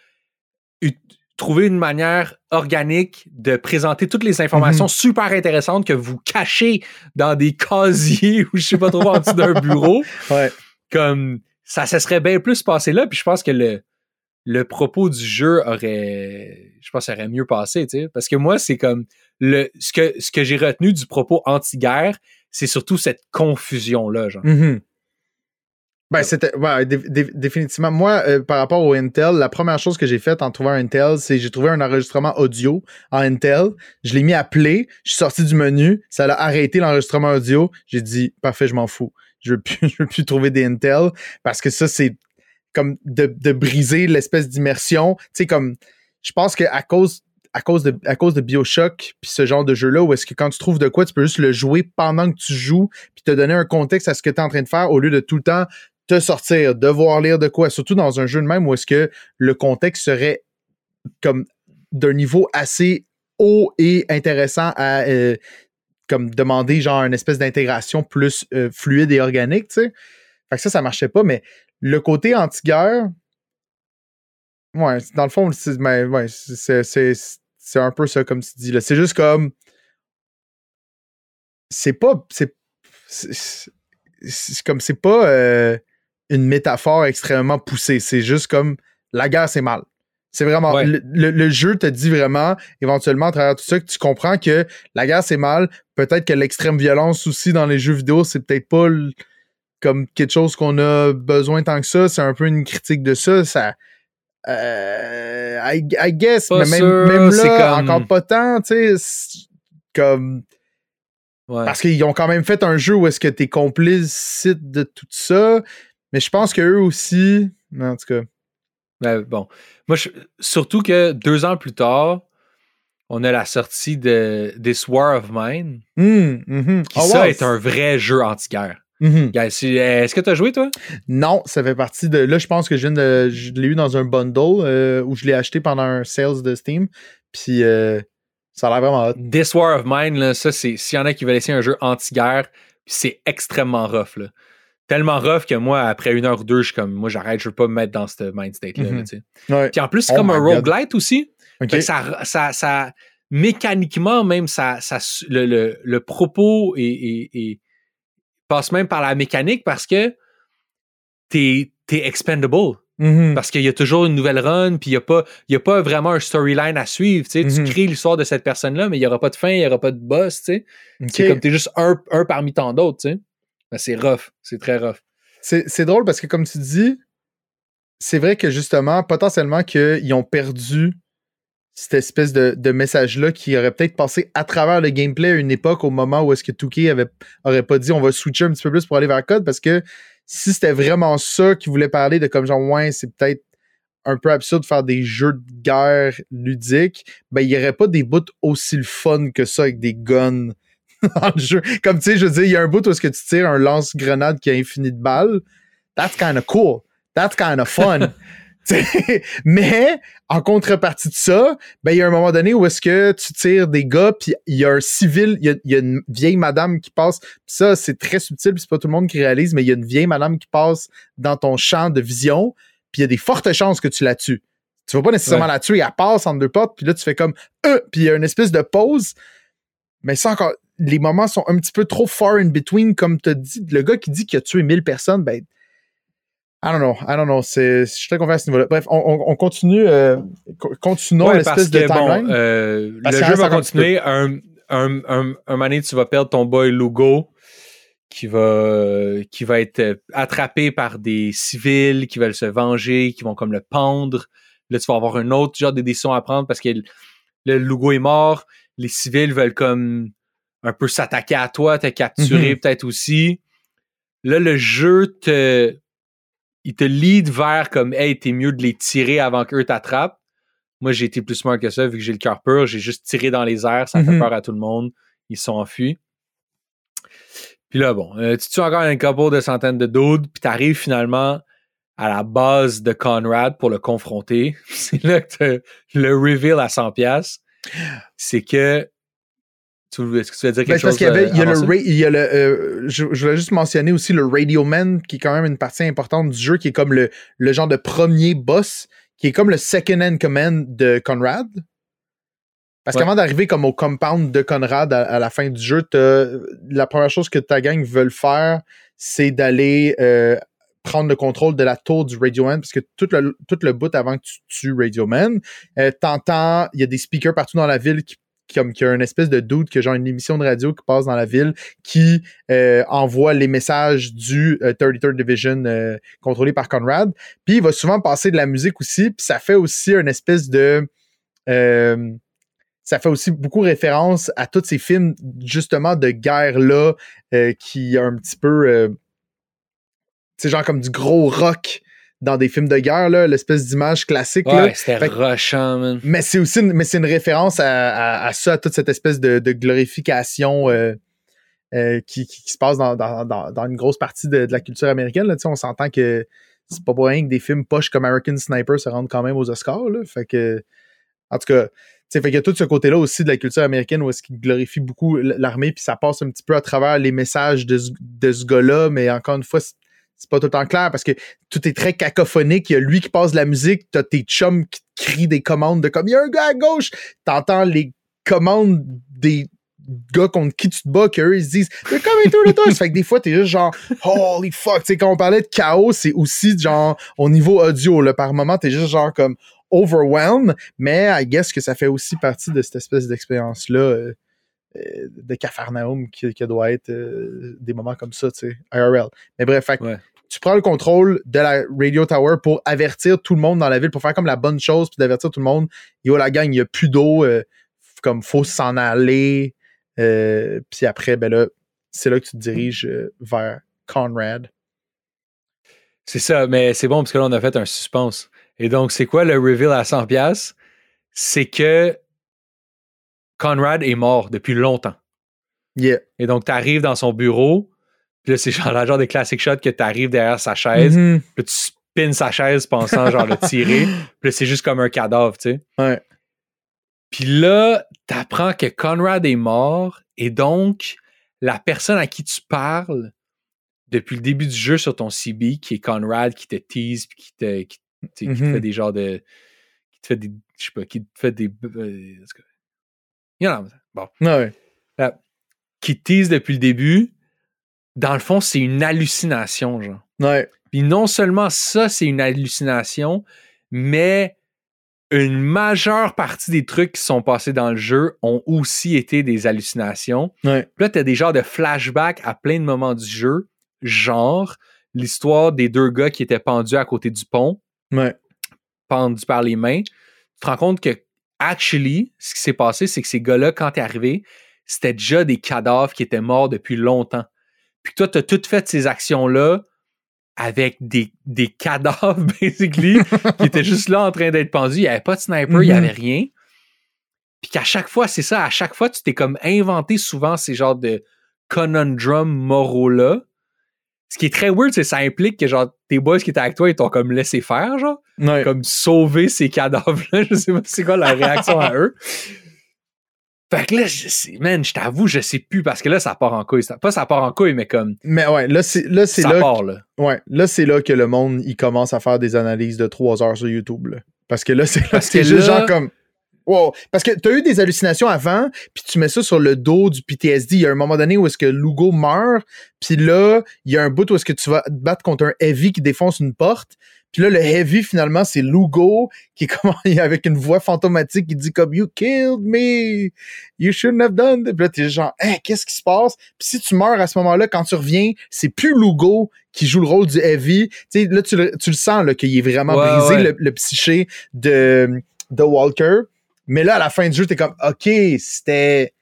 trouver une manière organique de présenter toutes les informations Mhm. super intéressantes que vous cachez dans des casiers ou je sais pas trop en dessous d'un bureau. Ouais. comme ça se serait bien plus passé là puis je pense que le le propos du jeu aurait je pense aurait mieux passé tu sais parce que moi c'est comme le ce que ce que j'ai retenu du propos anti-guerre c'est surtout cette confusion là genre Mhm. Ben, c'était. Ouais, dé- dé- définitivement. Moi, euh, par rapport au Intel, la première chose que j'ai faite en trouvant Intel, c'est j'ai trouvé un enregistrement audio en Intel. Je l'ai mis à play. Je suis sorti du menu. Ça a arrêté l'enregistrement audio. J'ai dit, parfait, je m'en fous. Je veux plus, je veux plus trouver des Intel parce que ça, c'est comme de, de briser l'espèce d'immersion. Tu sais, comme. Je pense qu'à cause. À cause, de, à cause de Bioshock, puis ce genre de jeu-là, où est-ce que quand tu trouves de quoi, tu peux juste le jouer pendant que tu joues, puis te donner un contexte à ce que tu es en train de faire, au lieu de tout le temps te sortir, devoir lire de quoi, surtout dans un jeu de même où est-ce que le contexte serait comme d'un niveau assez haut et intéressant à euh, comme demander genre une espèce d'intégration plus euh, fluide et organique, tu sais. Fait que ça, ça marchait pas, mais le côté anti-guerre, ouais, dans le fond, c'est c'est un peu ça comme tu dis. C'est juste comme c'est pas c'est comme c'est pas euh, une métaphore extrêmement poussée. C'est juste comme la guerre, c'est mal. C'est vraiment. Ouais. Le, le- le jeu te dit vraiment, éventuellement, à travers tout ça, que tu comprends que la guerre, c'est mal. Peut-être que l'extrême violence aussi dans les jeux vidéo, c'est peut-être pas le- comme quelque chose qu'on a besoin tant que ça. C'est un peu une critique de ça. Ça. euh, I, I guess, Pas mais même, sûr, même là, comme- encore pas tant, tu sais. Comme. Ouais. Parce qu'ils ont quand même fait un jeu où est-ce que t'es complice de tout ça. Mais je pense qu'eux aussi. mais En tout cas. Ben, bon. Moi, je- surtout que deux ans plus tard, on a la sortie de This War of Mine, Hum, mhm. qui Oh, ça wow. est un vrai jeu anti-guerre. Mhm. Si- Est-ce que tu as joué, toi? Non, ça fait partie de. Là, je pense que je viens de. Je l'ai eu dans un bundle euh, où je l'ai acheté pendant un sales de Steam. Puis euh, ça a l'air vraiment hot. This War of Mine, là, ça, c'est. S'il y en a qui veulent essayer un jeu anti-guerre, c'est extrêmement rough, là. Tellement rough que moi, après une heure ou deux, je suis comme, moi, j'arrête, je veux pas me mettre dans ce mind state-là. Mhm. tu. Ouais. Puis en plus, c'est Oh comme un roguelite aussi. Ça, ça, ça, mécaniquement, même, ça, ça, le, le, le propos est, est- est- passe même par la mécanique parce que t'es, t'es expendable. Mhm. Parce qu'il y a toujours une nouvelle run, puis il n'y a, pas- y a pas vraiment un storyline à suivre. Tu. Mhm. tu crées l'histoire de cette personne-là, mais il n'y aura pas de fin, il n'y aura pas de boss. Tu sais. OK. C'est comme t'es juste un, un parmi tant d'autres. Ben, c'est rough. C'est très rough. C'est drôle parce que, comme tu dis, c'est vrai que justement, potentiellement, qu'ils ont perdu cette espèce de, message-là qui aurait peut-être passé à travers le gameplay à une époque au moment où est-ce que Touquet avait aurait pas dit on va switcher un petit peu plus pour aller vers code parce que si c'était vraiment ça qu'il voulait parler de comme genre ouais c'est peut-être un peu absurde de faire des jeux de guerre ludiques ben il y aurait pas des bouts aussi le fun que ça avec des guns dans le jeu comme tu sais je veux dire il y a un bout où est-ce que tu tires un lance-grenade qui a infini de balles that's kind of cool that's kind of fun mais en contrepartie de ça, ben il y a un moment donné où est-ce que tu tires des gars, puis il y a un civil, il y a, il y a une vieille madame qui passe. Pis ça, c'est très subtil, puis c'est pas tout le monde qui réalise, mais il y a une vieille madame qui passe dans ton champ de vision, puis il y a des fortes chances que tu la tues. Tu vas pas nécessairement Ouais. la tuer, elle passe entre deux portes, puis là tu fais comme euh, puis il y a une espèce de pause. Mais ça encore, les moments sont un petit peu trop far in between, comme tu dit. Le gars qui dit qu'il a tué 1000 personnes, ben, I don't know, I don't know. Je suis très confiant à ce niveau-là. Bref, on, on- on continue, euh, co- continuons Ouais, parce l'espèce de bon, euh, Parce le jeu va continuer. Un, un, un, un moment tu vas perdre ton boy Lugo, qui va, qui va être euh, attrapé par des civils qui veulent se venger, qui vont comme le pendre. Là, tu vas avoir un autre genre de décision à prendre parce que le Lugo est mort. Les civils veulent comme un peu s'attaquer à toi, te capturer Mhm. peut-être aussi. Là, le jeu te, il te lead vers comme, hey, t'es mieux de les tirer avant qu'eux t'attrapent. Moi, j'ai été plus smart que ça, vu que j'ai le cœur pur. J'ai juste tiré dans les airs, ça fait Mhm. peur à tout le monde. Ils sont enfuis. Puis là, bon, euh, tu tues encore un couple de centaines de dudes, puis t'arrives finalement à la base de Conrad pour le confronter. C'est là que le reveal à 100$. C'est que. Tu, est-ce que tu veux dire quelque Ben, parce chose? qu'il y avait, euh, il y a le, avant ça? ra- il y a le euh, je, je voulais juste mentionner aussi le Radio Man, qui est quand même une partie importante du jeu, qui est comme le, le genre de premier boss, qui est comme le second in command de Conrad. Parce Ouais. qu'avant d'arriver comme au compound de Conrad à, à la fin du jeu, la première chose que ta gang veulent faire, c'est d'aller euh, prendre le contrôle de la tour du Radio Man, parce que tout le, tout le bout avant que tu tues Radio Man, euh, t'entends, il y a des speakers partout dans la ville qui comme a une espèce de doute que genre une émission de radio qui passe dans la ville qui euh, envoie les messages du euh, 33rd Division euh, contrôlé par Conrad. Puis il va souvent passer de la musique aussi, puis ça fait aussi une espèce de euh, ça fait aussi beaucoup référence à tous ces films justement de guerre là qui a un petit peu c'est genre comme du gros rock dans des films de guerre là, l'espèce d'image classique. Ouais, c'était rushant, man. Mais c'est aussi une, mais c'est une référence à, à- à ça, à toute cette espèce de, de glorification euh, euh, qui, qui- qui se passe dans, dans- dans- dans une grosse partie de, de la culture américaine. Là. On s'entend que c'est pas pour rien que des films poches comme American Sniper se rendent quand même aux Oscars. Là. Fait que, en tout cas, fait qu'il y a tout ce côté-là aussi de la culture américaine où est-ce qu'il glorifie beaucoup l'armée, puis ça passe un petit peu à travers les messages de ce, de ce gars-là, mais encore une fois, c'est pas tout le temps clair parce que tout est très cacophonique. Il y a lui qui passe la musique, t'as tes chums qui crient des commandes de comme il y a un gars à gauche. T'entends les commandes des gars contre qui tu te bats, qu'eux ils se disent They're coming through the doors. fait que des fois, t'es juste genre Holy fuck. Tu sais, quand on parlait de chaos, c'est aussi genre au niveau audio. Là, par moment, t'es juste genre comme overwhelmed. Mais I guess que ça fait aussi partie de cette espèce d'expérience-là. euh, de Cafarnaum qui, qui doit être euh, des moments comme ça, tu sais, IRL. Mais bref, fait que Ouais. tu prends le contrôle de la radio tower pour avertir tout le monde dans la ville, pour faire comme la bonne chose, puis d'avertir tout le monde. Yo, la gang, il n'y a plus d'eau, euh, comme faut s'en aller. Euh, puis après, ben là, c'est là que tu te diriges euh, vers Conrad. C'est ça, mais c'est bon parce que là, on a fait un suspense. Et donc, c'est quoi le reveal à 100$? piastres? C'est que Conrad est mort depuis longtemps. Yeah. Et donc, tu arrives dans son bureau, puis là, c'est genre le genre des classic shots que tu arrives derrière sa chaise, Mhm. puis tu spins sa chaise pensant genre le tirer, puis là, c'est juste comme un cadavre, tu sais. Ouais. Puis là, t'apprends que Conrad est mort, et donc, la personne à qui tu parles depuis le début du jeu sur ton CB, qui est Conrad, qui te tease, puis qui te, qui, qui te Mhm. fait des genres de. qui te fait des. je sais pas, qui te fait des. euh. You know, bon. Ouais. Qui te tease depuis le début, dans le fond, c'est une hallucination, genre. Ouais. Puis non seulement ça, c'est une hallucination, mais une majeure partie des trucs qui sont passés dans le jeu ont aussi été des hallucinations. Ouais. Puis là, t'as des genres de flashbacks à plein de moments du jeu, genre l'histoire des deux gars qui étaient pendus à côté du pont, Ouais. pendus par les mains. Tu te rends compte que, actually, ce qui s'est passé, c'est que ces gars-là, quand t'es arrivé, c'était déjà des cadavres qui étaient morts depuis longtemps. Puis toi, t'as toutes fait ces actions-là avec des, des cadavres, basically, qui étaient juste là en train d'être pendus. Il n'y avait pas de sniper, il n'y Mhm. avait rien. Puis qu'à chaque fois, c'est ça, à chaque fois, tu t'es comme inventé souvent ces genres de conundrum moraux-là. Ce qui est très weird, c'est que ça implique que genre tes boys qui étaient avec toi, ils t'ont comme laissé faire, genre. Ouais. Comme sauver ces cadavres-là. Je sais pas c'est quoi la réaction à eux. Fait que là, je sais, man, je t'avoue, je sais plus parce que là, ça part en couille. Ça- Pas ça part en couille, mais comme Mais ouais, là, c'est là, c'est ça là, part, là. ouais, là, c'est là que le monde, il commence à faire des analyses de 3 heures sur YouTube. là. Parce que là, c'est Parce c'est que juste là- genre comme. Wow. Parce que t'as eu des hallucinations avant, puis tu mets ça sur le dos du PTSD. Il y a un moment donné où est-ce que Lugo meurt, puis là, il y a un bout où est-ce que tu vas te battre contre un Heavy qui défonce une porte. Puis là, le Heavy, finalement, c'est Lugo qui est comme avec une voix fantomatique qui dit comme You killed me! You shouldn't have done that. Puis là, t'es genre, Hein, qu'est-ce qui se passe? Puis si tu meurs à ce moment-là, quand tu reviens, c'est plus Lugo qui joue le rôle du Heavy. Tu sais, là, tu le, tu le sens, là, qu'il est vraiment Ouais, brisé, ouais. Le, le psyché de, de Walker. Mais là, à la fin du jeu, t'es comme, OK, c'était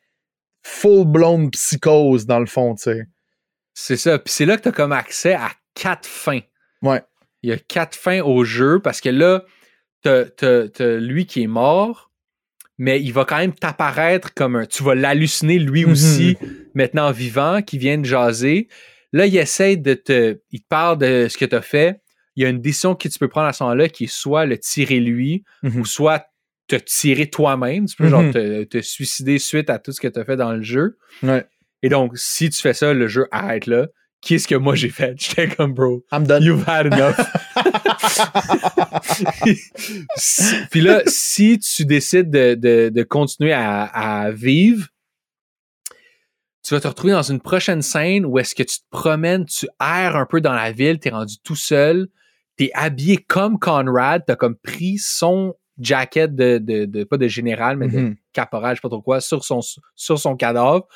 full-blown psychose, dans le fond, tu sais. C'est ça. Puis c'est là que tu as comme accès à quatre fins. Ouais. Il y a quatre fins au jeu parce que là, t'as t'as- t'as lui qui est mort, mais il va quand même t'apparaître comme un. Tu vas l'halluciner lui Mhm. aussi, maintenant vivant, qui vient de jaser. Là, il essaie de te. Il te parle de ce que tu as fait. Il y a une décision que tu peux prendre à ce moment-là qui est soit le tirer lui Mhm. ou soit te tirer toi-même. Tu peux Mhm. genre te, te suicider suite à tout ce que tu as fait dans le jeu. Ouais. Et donc, si tu fais ça, le jeu arrête là. Qu'est-ce que moi j'ai fait? J'étais comme, bro, I'm done. you've had enough. Si- Puis là, si tu décides de, de- de continuer à, à vivre, tu vas te retrouver dans une prochaine scène où est-ce que tu te promènes, tu erres un peu dans la ville, tu es rendu tout seul, tu es habillé comme Conrad, tu as comme pris son jacket de, de, de- pas de général, mais de Mhm. caporal, je sais pas trop quoi, sur son, sur son cadavre.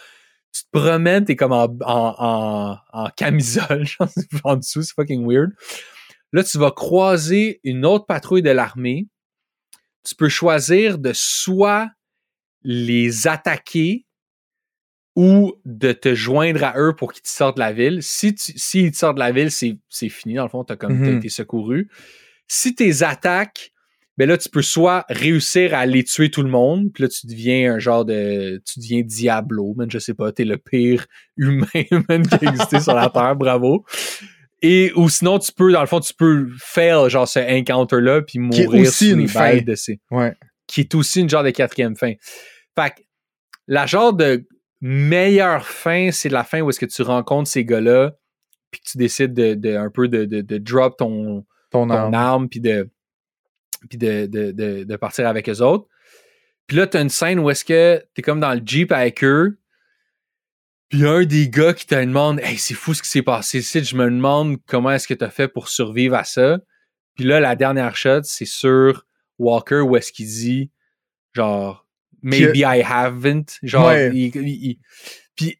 Tu te promènes, t'es comme en, en, en, en camisole, genre, en dessous, c'est fucking weird. Là, tu vas croiser une autre patrouille de l'armée. Tu peux choisir de soit les attaquer ou de te joindre à eux pour qu'ils te sortent de la ville. Si tu, s'ils te sortent de la ville, c'est, c'est fini. Dans le fond, t'as comme, t'as Mhm. été secouru. Si tes attaques, ben là, tu peux soit réussir à aller tuer tout le monde, puis là, tu deviens un genre de. Tu deviens Diablo, man, je sais pas, t'es le pire humain man, qui a existé sur la Terre, bravo. Et, ou sinon, tu peux, dans le fond, tu peux faire genre ce encounter-là, puis Qui est mourir aussi sous une les fin. balles de ces Ouais. qui est aussi une genre de quatrième fin. Fait que la genre de meilleure fin, c'est la fin où est-ce que tu rencontres ces gars-là, puis que tu décides de, de- un peu de, de, de drop ton, Ton ton arme. arme, puis de, puis de, de, de, de partir avec eux autres. Puis là, tu as une scène où est-ce que tu es comme dans le Jeep avec eux, puis un des gars qui te demande Hey, c'est fou ce qui s'est passé ici, je me demande comment est-ce que tu as fait pour survivre à ça. Puis là, la dernière shot, c'est sur Walker où est-ce qu'il dit genre Maybe I haven't. Genre, Ouais. il- il- il- puis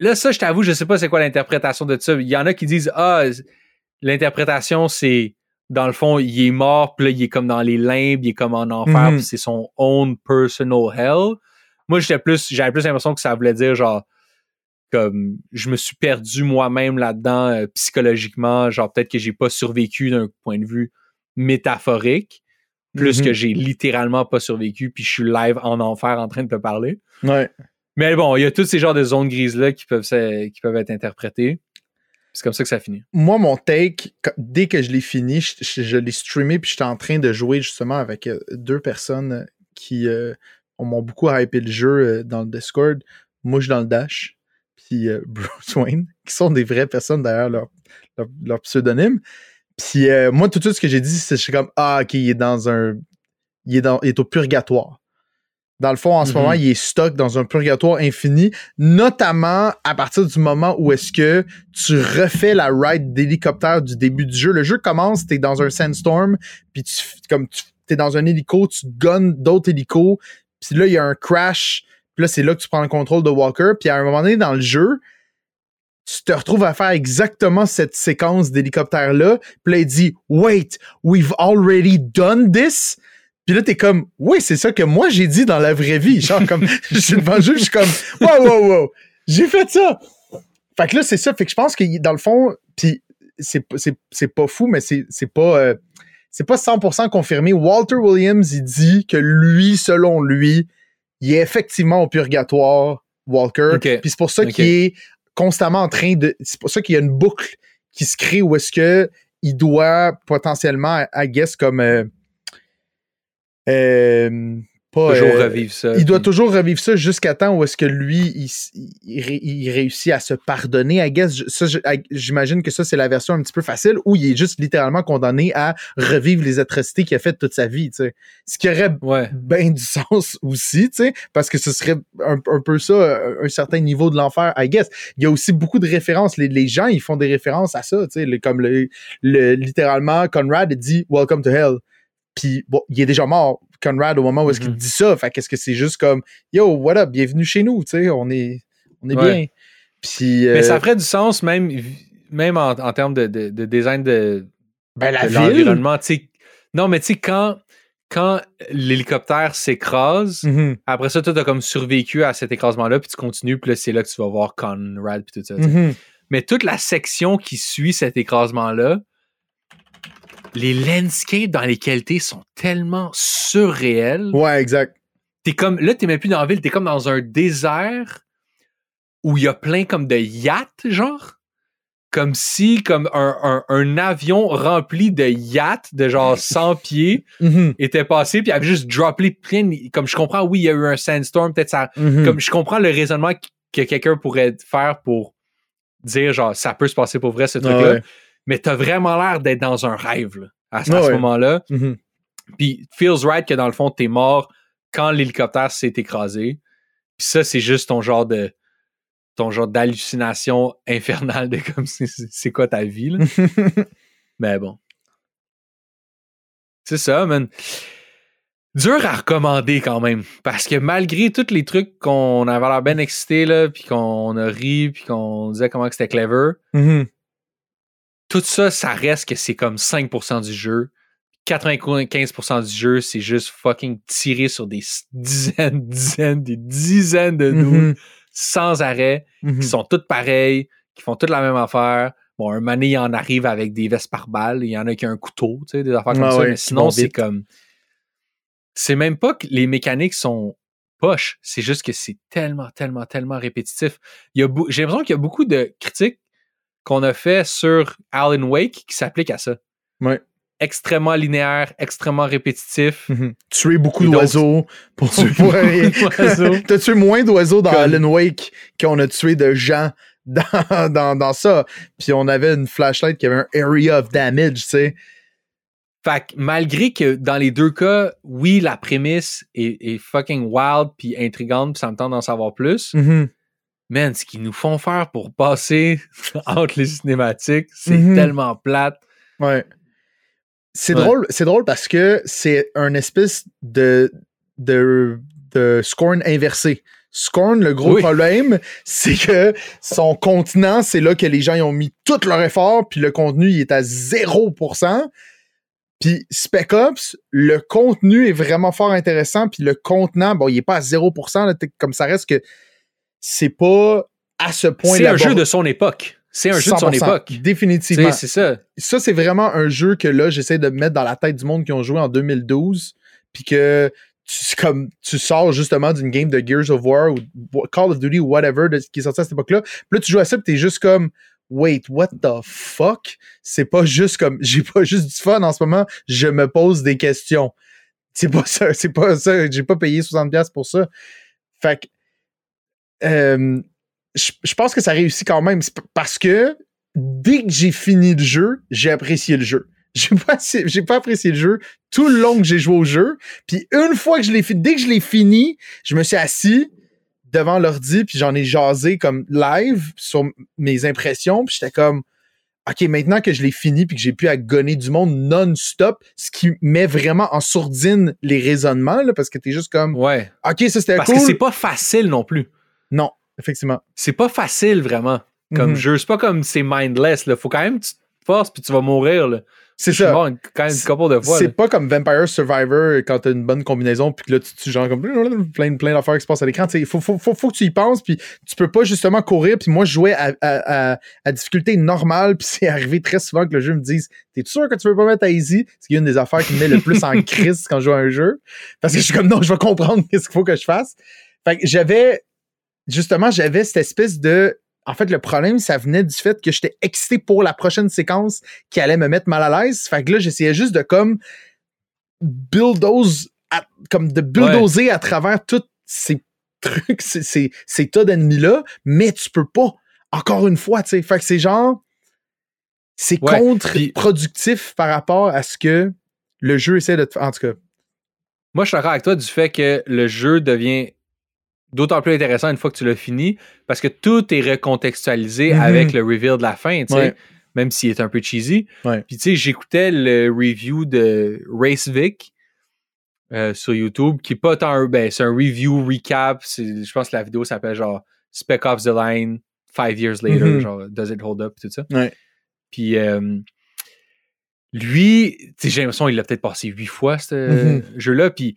là, ça, je t'avoue, je sais pas c'est quoi l'interprétation de ça. Il y en a qui disent Ah, l'interprétation, c'est dans le fond, il est mort, puis là, il est comme dans les limbes, il est comme en enfer, puis c'est son own personal hell. Moi, j'étais plus, j'avais plus l'impression que ça voulait dire genre comme je me suis perdu moi-même là-dedans euh, psychologiquement, genre peut-être que j'ai pas survécu d'un point de vue métaphorique, plus Mhm. que j'ai littéralement pas survécu, puis je suis live en enfer en train de te parler. Ouais. Mais bon, il y a tous ces genres de zones grises-là qui peuvent, qui peuvent être interprétées. C'est comme ça que ça finit. Moi, mon take, dès que je l'ai fini, je, l'ai streamé, puis j'étais en train de jouer justement avec euh, deux personnes qui euh, on m'ont beaucoup hypé le jeu euh, dans le Discord. Moi, je suis dans le Dash, puis euh, Bruce Wayne, qui sont des vraies personnes d'ailleurs, leur, pseudonyme. Puis moi, tout de suite, ce que j'ai dit, c'est je suis comme Ah, ok, il est dans un. Il est au purgatoire. Dans le fond, en ce Mhm. moment, il est stock dans un purgatoire infini, notamment à partir du moment où est-ce que tu refais la ride d'hélicoptère du début du jeu. Le jeu commence, t'es dans un sandstorm, puis tu comme tu es dans un hélico, tu gunnes d'autres hélicos, puis là il y a un crash, puis là c'est là que tu prends le contrôle de Walker, puis à un moment donné dans le jeu, tu te retrouves à faire exactement cette séquence d'hélicoptère là, puis là il dit "Wait, we've already done this." Puis là, t'es comme, oui, c'est ça que moi j'ai dit dans la vraie vie. Genre, comme, je suis devant le jeu, je suis comme, wow, wow, wow, j'ai fait ça. Fait que là, c'est ça. Fait que je pense que dans le fond, puis c'est, c'est, c'est pas fou, mais c'est, c'est pas, euh, c'est pas 100% confirmé. Walter Williams, il dit que lui, selon lui, il est effectivement au purgatoire, Walker. Ok. Puis c'est pour ça qu'il est constamment en train de, c'est pour ça qu'il y a une boucle qui se crée où est-ce que il doit potentiellement, I guess, comme. euh, euh, pas, Toujours euh, revivre ça. il doit toujours revivre ça jusqu'à temps où est-ce que lui, il, réussit à se pardonner. I guess, j'imagine que ça, c'est la version un petit peu facile où il est juste littéralement condamné à revivre les atrocités qu'il a faites toute sa vie. tu sais. Ce qui aurait Ouais. ben du sens aussi, tu sais, parce que ce serait un, un peu ça, un, certain niveau de l'enfer, I guess. Il y a aussi beaucoup de références. Les, les gens, ils font des références à ça, tu sais, le- comme le, le- littéralement, Conrad dit « Welcome to hell ». Puis, bon, il est déjà mort, Conrad, au moment où est-ce qu'il Mhm. dit ça. Fait qu'est-ce que c'est juste comme « Yo, what up, bienvenue chez nous », tu sais, on est, on est Ouais. bien. Puis, Mais euh, ça ferait du sens même, même en, en termes de, de- de design de, ben, la de ville, l'environnement. tu sais. Non, mais tu sais, quand, quand l'hélicoptère s'écrase, Mhm, après ça, tu as comme survécu à cet écrasement-là, puis tu continues, puis là, c'est là que tu vas voir Conrad, puis tout ça. tu sais. mhm. Mais toute la section qui suit cet écrasement-là, les landscapes dans lesquels t'es sont tellement surréels. Ouais, exact. T'es comme, là, t'es même plus dans la ville, t'es comme dans un désert où il y a plein comme de yachts, genre. Comme si, comme un, un- un avion rempli de yachts de genre 100 pieds Mhm, était passé, puis il avait juste droppé plein Comme je comprends, oui, il y a eu un sandstorm, peut-être ça. mhm. Comme je comprends le raisonnement qu- que quelqu'un pourrait faire pour dire, genre, ça peut se passer pour vrai, ce Ah truc-là. ouais. Mais t'as vraiment l'air d'être dans un rêve, là, à, ce- moment-là. Mhm. Puis feels right que dans le fond, t'es mort quand l'hélicoptère s'est écrasé. Puis ça, c'est juste ton genre de ton genre d'hallucination infernale de comme c'est- quoi ta vie. Là? Mais bon. C'est ça, man. Dur à recommander quand même. Parce que malgré tous les trucs qu'on avait l'air bien excités, là, puis qu'on a ri, puis qu'on disait comment c'était clever, Mhm. Tout ça, ça reste que c'est comme 5% du jeu. 95% du jeu, c'est juste fucking tirer sur des dizaines, dizaines, des dizaines de Mhm. sans arrêt, Mhm. qui sont toutes pareilles, qui font toutes la même affaire. Bon, un mané, il en arrive avec des vestes par balles, il y en a qui ont un couteau, tu sais, des affaires comme Ah ça, ouais, mais sinon, c'est comme. C'est même pas que les mécaniques sont poches, c'est juste que c'est tellement, tellement, tellement répétitif. Il y a beau- J'ai l'impression qu'il y a beaucoup de critiques qu'on a fait sur Alan Wake qui s'appliquent à ça. Ouais. Extrêmement linéaire, extrêmement répétitif. Mhm. Tuer beaucoup d'oiseaux pour, pour rien. D'oiseaux. T'as tué moins d'oiseaux dans Comme- Alan Wake qu'on a tué de gens dans, dans, dans ça. Puis on avait une flashlight qui avait un area of damage, tu sais. Fait que malgré que dans les deux cas, oui, la prémisse est, est fucking wild puis intrigante puis ça me tente d'en savoir plus, Mhm. Man, ce qu'ils nous font faire pour passer entre les cinématiques, c'est Mhm. tellement plate. Ouais. C'est Ouais. drôle, c'est drôle parce que c'est un espèce de, de, de scorn inversé. Scorn, le gros Oui. problème, c'est que son contenant, c'est là que les gens y ont mis tout leur effort, puis le contenu, il est à 0%. Puis Spec Ops, le contenu est vraiment fort intéressant, puis le contenant, bon, il est pas à 0%, là, t'es- comme ça reste que c'est pas à ce point C'est un jeu de son époque. C'est un jeu de son 100%, époque. Définitivement C'est ça. ça, c'est vraiment un jeu que là, j'essaie de mettre dans la tête du monde qui ont joué en 2012, puis que tu, comme, tu sors justement d'une game de Gears of War ou Call of Duty ou whatever de, qui est sorti à cette époque-là. Puis là, tu joues à ça, puis t'es juste comme, wait, what the fuck? C'est pas juste comme, j'ai pas juste du fun en ce moment, je me pose des questions. C'est pas ça, c'est pas ça, j'ai pas payé 60$ pour ça. Fait que, euh, je je pense que ça réussit quand même parce que dès que j'ai fini le jeu, j'ai apprécié le jeu. J'ai pas, j'ai pas apprécié le jeu tout le long que j'ai joué au jeu. Puis une fois que je l'ai fini, dès que je l'ai fini, je me suis assis devant l'ordi puis j'en ai jasé comme live sur mes impressions puis j'étais comme OK, maintenant que je l'ai fini puis que j'ai pu à gonner du monde non-stop, ce qui met vraiment en sourdine les raisonnements là, parce que t'es juste comme Ouais. OK, ça c'était Parce cool. que c'est pas facile non plus. Non, effectivement. C'est pas facile vraiment comme Mhm. jeu. C'est pas comme c'est mindless. Là. Faut quand même que tu te forces puis tu vas mourir. là. C'est ça. mort quand même une couple de fois. C'est pas comme Vampire Survivor quand t'as une bonne combinaison puis que là tu tues genre comme plein, plein d'affaires qui se passent à l'écran. Il faut, faut, faut, faut que tu y penses puis tu peux pas justement courir. Puis moi je jouais à, à, à, à difficulté normale puis c'est arrivé très souvent que le jeu me dise T'es sûr que tu veux pas mettre à easy? C'est une des affaires qui me met le plus en crise quand je joue à un jeu. Parce que je suis comme non, je vais comprendre qu'est-ce qu'il faut que je fasse. Fait que j'avais justement, j'avais cette espèce de en fait, le problème, ça venait du fait que j'étais excité pour la prochaine séquence qui allait me mettre mal à l'aise. Fait que là, j'essayais juste de comme bulldoze, comme de bulldozer à travers tous ces trucs, ces, ces, tas d'ennemis-là, mais tu peux pas. Encore une fois, tu sais. Fait que c'est genre. C'est contre-productif par rapport à ce que le jeu essaie de te faire. En tout cas. Moi, je suis d'accord avec toi du fait que le jeu devient d'autant plus intéressant une fois que tu l'as fini parce que tout est recontextualisé mm-hmm. avec le reveal de la fin, tu sais, même s'il est un peu cheesy. Puis tu sais, j'écoutais le review de Race Vic euh, sur YouTube qui est pas tant un, ben, c'est un review recap. Je pense que la vidéo s'appelle genre Spec Ops the Line Five Years Later, mm-hmm. genre Does it hold up, tout ça. Puis euh, lui, j'ai l'impression qu'il l'a peut-être passé huit fois ce mm-hmm. jeu-là. Puis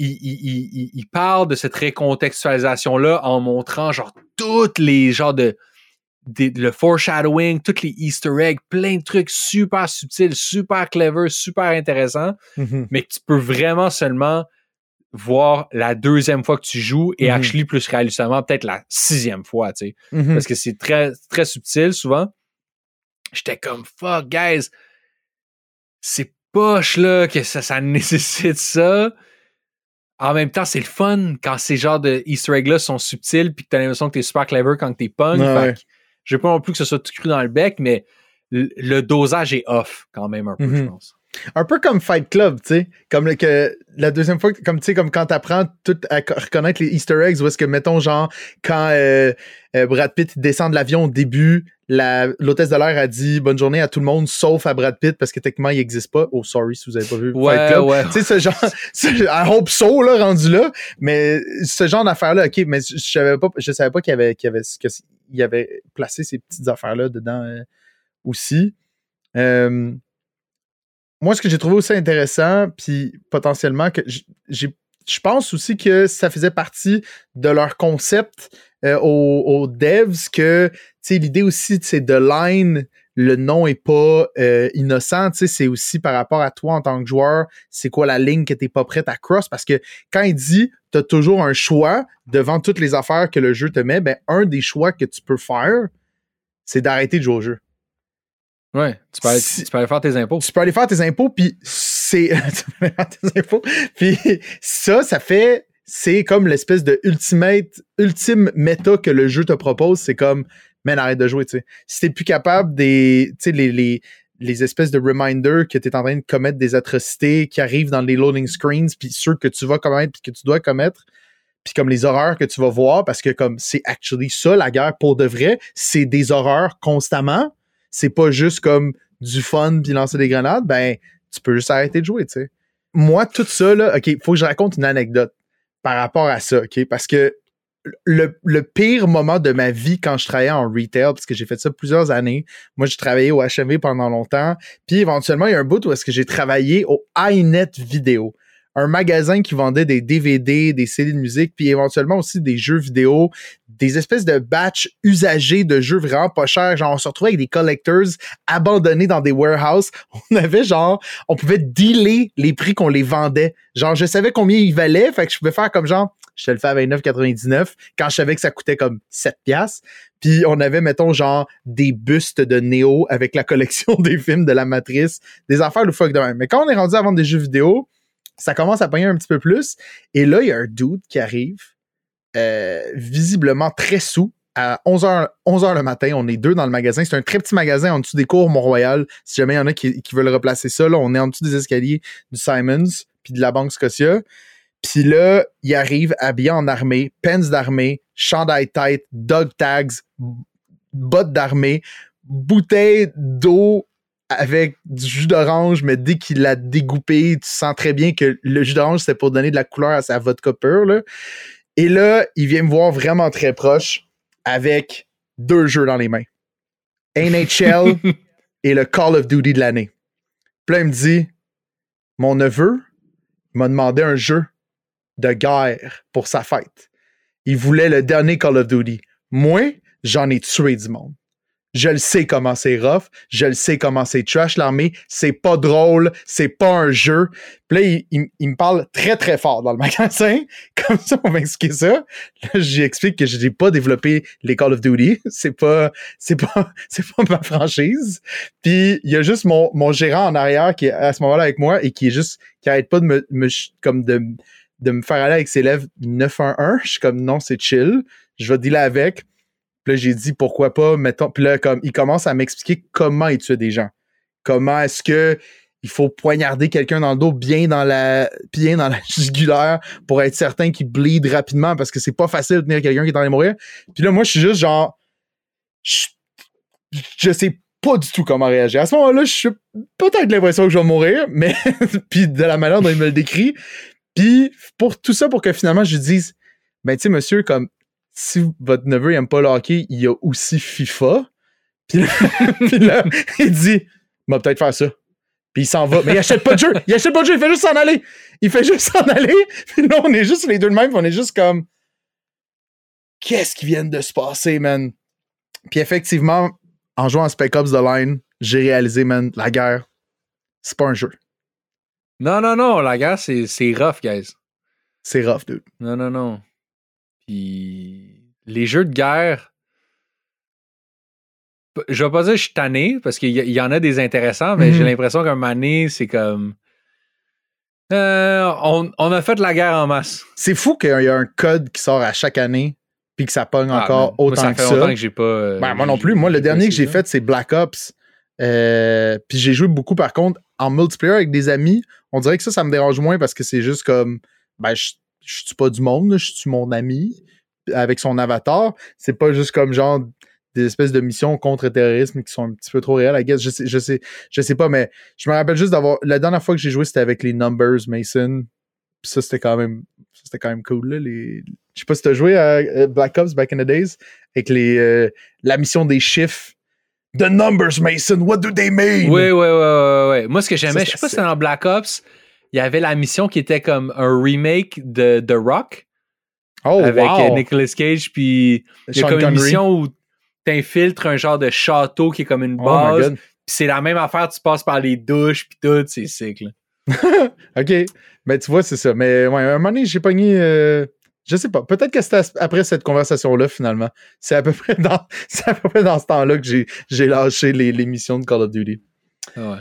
il, parle de cette récontextualisation-là en montrant genre toutes les genres de, le foreshadowing, toutes les Easter eggs, plein de trucs super subtils, super clever, super intéressants, mm-hmm. mais que tu peux vraiment seulement voir la deuxième fois que tu joues et mm-hmm. actually plus réalistement peut-être la sixième fois, tu sais. Mm-hmm. Parce que c'est très, très subtil souvent. J'étais comme fuck, guys, c'est poche là que ça, ça nécessite ça en même temps, c'est le fun quand ces genres de Easter eggs-là sont subtils puis que t'as l'impression que t'es super clever quand t'es punk. Je veux pas non plus que ce soit tout cru dans le bec, mais le, dosage est off quand même un peu, je mhm. pense. Un peu comme Fight Club, tu sais. Comme que la deuxième fois, comme tu sais, comme quand t'apprends tout à reconnaître les Easter eggs, ou est-ce que, mettons, genre, quand euh, euh, Brad Pitt descend de l'avion au début, l'hôtesse de l'air a dit bonne journée à tout le monde sauf à Brad Pitt parce que techniquement il n'existe pas. Oh sorry si vous avez pas vu Fight Club. Ouais. Tu sais ce genre I hope so là rendu là, mais ce genre d'affaires là, OK, mais je savais pas je savais pas qu'il y avait qu'il y avait qu'il avait placé ces petites affaires là dedans euh, aussi. Euh, moi ce que j'ai trouvé aussi intéressant puis potentiellement que j'ai je pense aussi que ça faisait partie de leur concept euh, aux, devs que l'idée aussi c'est de line le nom est pas euh, innocent, c'est aussi par rapport à toi en tant que joueur, c'est quoi la ligne que t'es pas prête à cross? Parce que quand il dit tu as toujours un choix devant toutes les affaires que le jeu te met, ben un des choix que tu peux faire, c'est d'arrêter de jouer au jeu. Ouais, tu peux, aller, faire tes impôts. Tu peux aller faire tes impôts, puis c'est. Puis ça, ça fait. C'est comme l'espèce de ultimate, ultime méta que le jeu te propose. C'est comme, man, arrête de jouer, tu sais. Si t'es plus capable des. Tu sais, les, les, les espèces de reminders que tu es en train de commettre des atrocités qui arrivent dans les loading screens, puis ceux que tu vas commettre, puis que tu dois commettre, puis comme les horreurs que tu vas voir, parce que comme c'est actually ça, la guerre pour de vrai, c'est des horreurs constamment c'est pas juste comme du fun puis lancer des grenades, ben tu peux juste arrêter de jouer, tu sais. Moi, tout ça, là, OK, faut que je raconte une anecdote par rapport à ça, OK? Parce que le, pire moment de ma vie quand je travaillais en retail, parce que j'ai fait ça plusieurs années. Moi, j'ai travaillé au HMV pendant longtemps. Puis éventuellement, il y a un bout où est-ce que j'ai travaillé au iNet Vidéo un magasin qui vendait des DVD, des CD de musique, puis éventuellement aussi des jeux vidéo, des espèces de batchs usagés de jeux vraiment pas chers. Genre, on se retrouvait avec des collectors abandonnés dans des warehouses. On avait genre, on pouvait dealer les prix qu'on les vendait. Genre, je savais combien ils valaient, fait que je pouvais faire comme genre, je te le fais à 29,99 quand je savais que ça coûtait comme 7 piastres. Puis on avait, mettons, genre des bustes de Néo avec la collection des films de la Matrice, des affaires fuck de même. Mais quand on est rendu à vendre des jeux vidéo, ça commence à payer un petit peu plus. Et là, il y a un dude qui arrive, euh, visiblement très sous, à 11h, 11h le matin. On est deux dans le magasin. C'est un très petit magasin en dessous des cours Mont-Royal. Si jamais il y en a qui, veulent replacer ça, là, on est en dessous des escaliers du Simons puis de la Banque Scotia. Puis là, il arrive habillé en armée, pants d'armée, chandail tête, dog tags, bottes d'armée, bouteille d'eau avec du jus d'orange, mais dès qu'il l'a dégoupé, tu sens très bien que le jus d'orange, c'est pour donner de la couleur à sa vodka pure. Là. Et là, il vient me voir vraiment très proche avec deux jeux dans les mains. NHL et le Call of Duty de l'année. Puis là, il me dit Mon neveu m'a demandé un jeu de guerre pour sa fête. Il voulait le dernier Call of Duty. Moi, j'en ai tué du monde. Je le sais comment c'est rough, je le sais comment c'est trash l'armée, c'est pas drôle, c'est pas un jeu. Puis là, il, me parle très très fort dans le magasin, comme ça on va expliquer ça. Là, j'explique que je n'ai pas développé les Call of Duty, c'est pas c'est pas c'est pas ma franchise. Puis il y a juste mon, mon gérant en arrière qui est à ce moment-là avec moi et qui est juste qui arrête pas de me, comme de de me faire aller avec ses lèvres 911. Je suis comme non, c'est chill. Je vais dealer avec. Puis là, j'ai dit pourquoi pas, mettons. Puis là, comme il commence à m'expliquer comment il tue des gens. Comment est-ce que il faut poignarder quelqu'un dans le dos bien dans la bien dans la jugulaire pour être certain qu'il bleed rapidement parce que c'est pas facile de tenir quelqu'un qui est en train de mourir. Puis là, moi, je suis juste genre. Je, sais pas du tout comment réagir. À ce moment-là, je suis peut-être l'impression que je vais mourir, mais puis de la manière dont il me le décrit. Puis pour tout ça, pour que finalement je dise, ben tu sais, monsieur, comme si votre neveu aime pas le hockey, il y a aussi FIFA. Puis là, puis là, il dit, il va peut-être faire ça. Puis il s'en va. Mais il achète pas de jeu. Il achète pas de jeu. Il fait juste s'en aller. Il fait juste s'en aller. Puis là, on est juste les deux de même. puis On est juste comme, qu'est-ce qui vient de se passer, man? Puis effectivement, en jouant à Spec Ops The Line, j'ai réalisé, man, la guerre, c'est pas un jeu. Non, non, non, la guerre, c'est c'est rough, guys. C'est rough, dude. Non, non, non. Puis les jeux de guerre, je vais pas dire que je suis tanné, parce qu'il y, en a des intéressants, mais j'ai l'impression qu'un donné, c'est comme. Euh, on, on a fait la guerre en masse. C'est fou qu'il y a un code qui sort à chaque année, puis que ça pogne Ah, encore. Moi, autant ça que fait ça. longtemps que j'ai pas. euh, Ben, moi non plus. Moi, le dernier que j'ai fait, c'est Black Ops. Euh, puis j'ai joué beaucoup, par contre, en multiplayer avec des amis. On dirait que ça, ça me dérange moins parce que c'est juste comme, ben, je, je suis pas du monde, je suis mon ami avec son avatar. C'est pas juste comme genre des espèces de missions contre le terrorisme qui sont un petit peu trop réelles, I guess. Je sais, je sais, je sais pas, mais je me rappelle juste d'avoir. La dernière fois que j'ai joué, c'était avec les Numbers Mason. Puis ça, c'était quand même. ça, C'était quand même cool, là. Les... Je sais pas si t'as joué à euh, Black Ops back in the days avec les, euh, la mission des chiffres. The numbers, Mason, what do they mean? Oui, oui, oui, oui, oui. Moi, ce que j'aimais, je sais pas si c'était dans Black Ops, il y avait la mission qui était comme un remake de The Rock Oh, avec wow. euh, Nicolas Cage, puis il y a comme une mission où t'infiltres un genre de château qui est comme une Oh base, puis c'est la même affaire, tu passes par les douches, puis tout, c'est sick. OK. Mais tu vois, c'est ça. Mais ouais, à un moment donné, j'ai pogné. euh, je sais pas. Peut-être que c'était après cette conversation-là, finalement. C'est à peu près dans, à peu près dans ce temps-là que j'ai, j'ai lâché les, les missions de Call of Duty. Ah Ouais.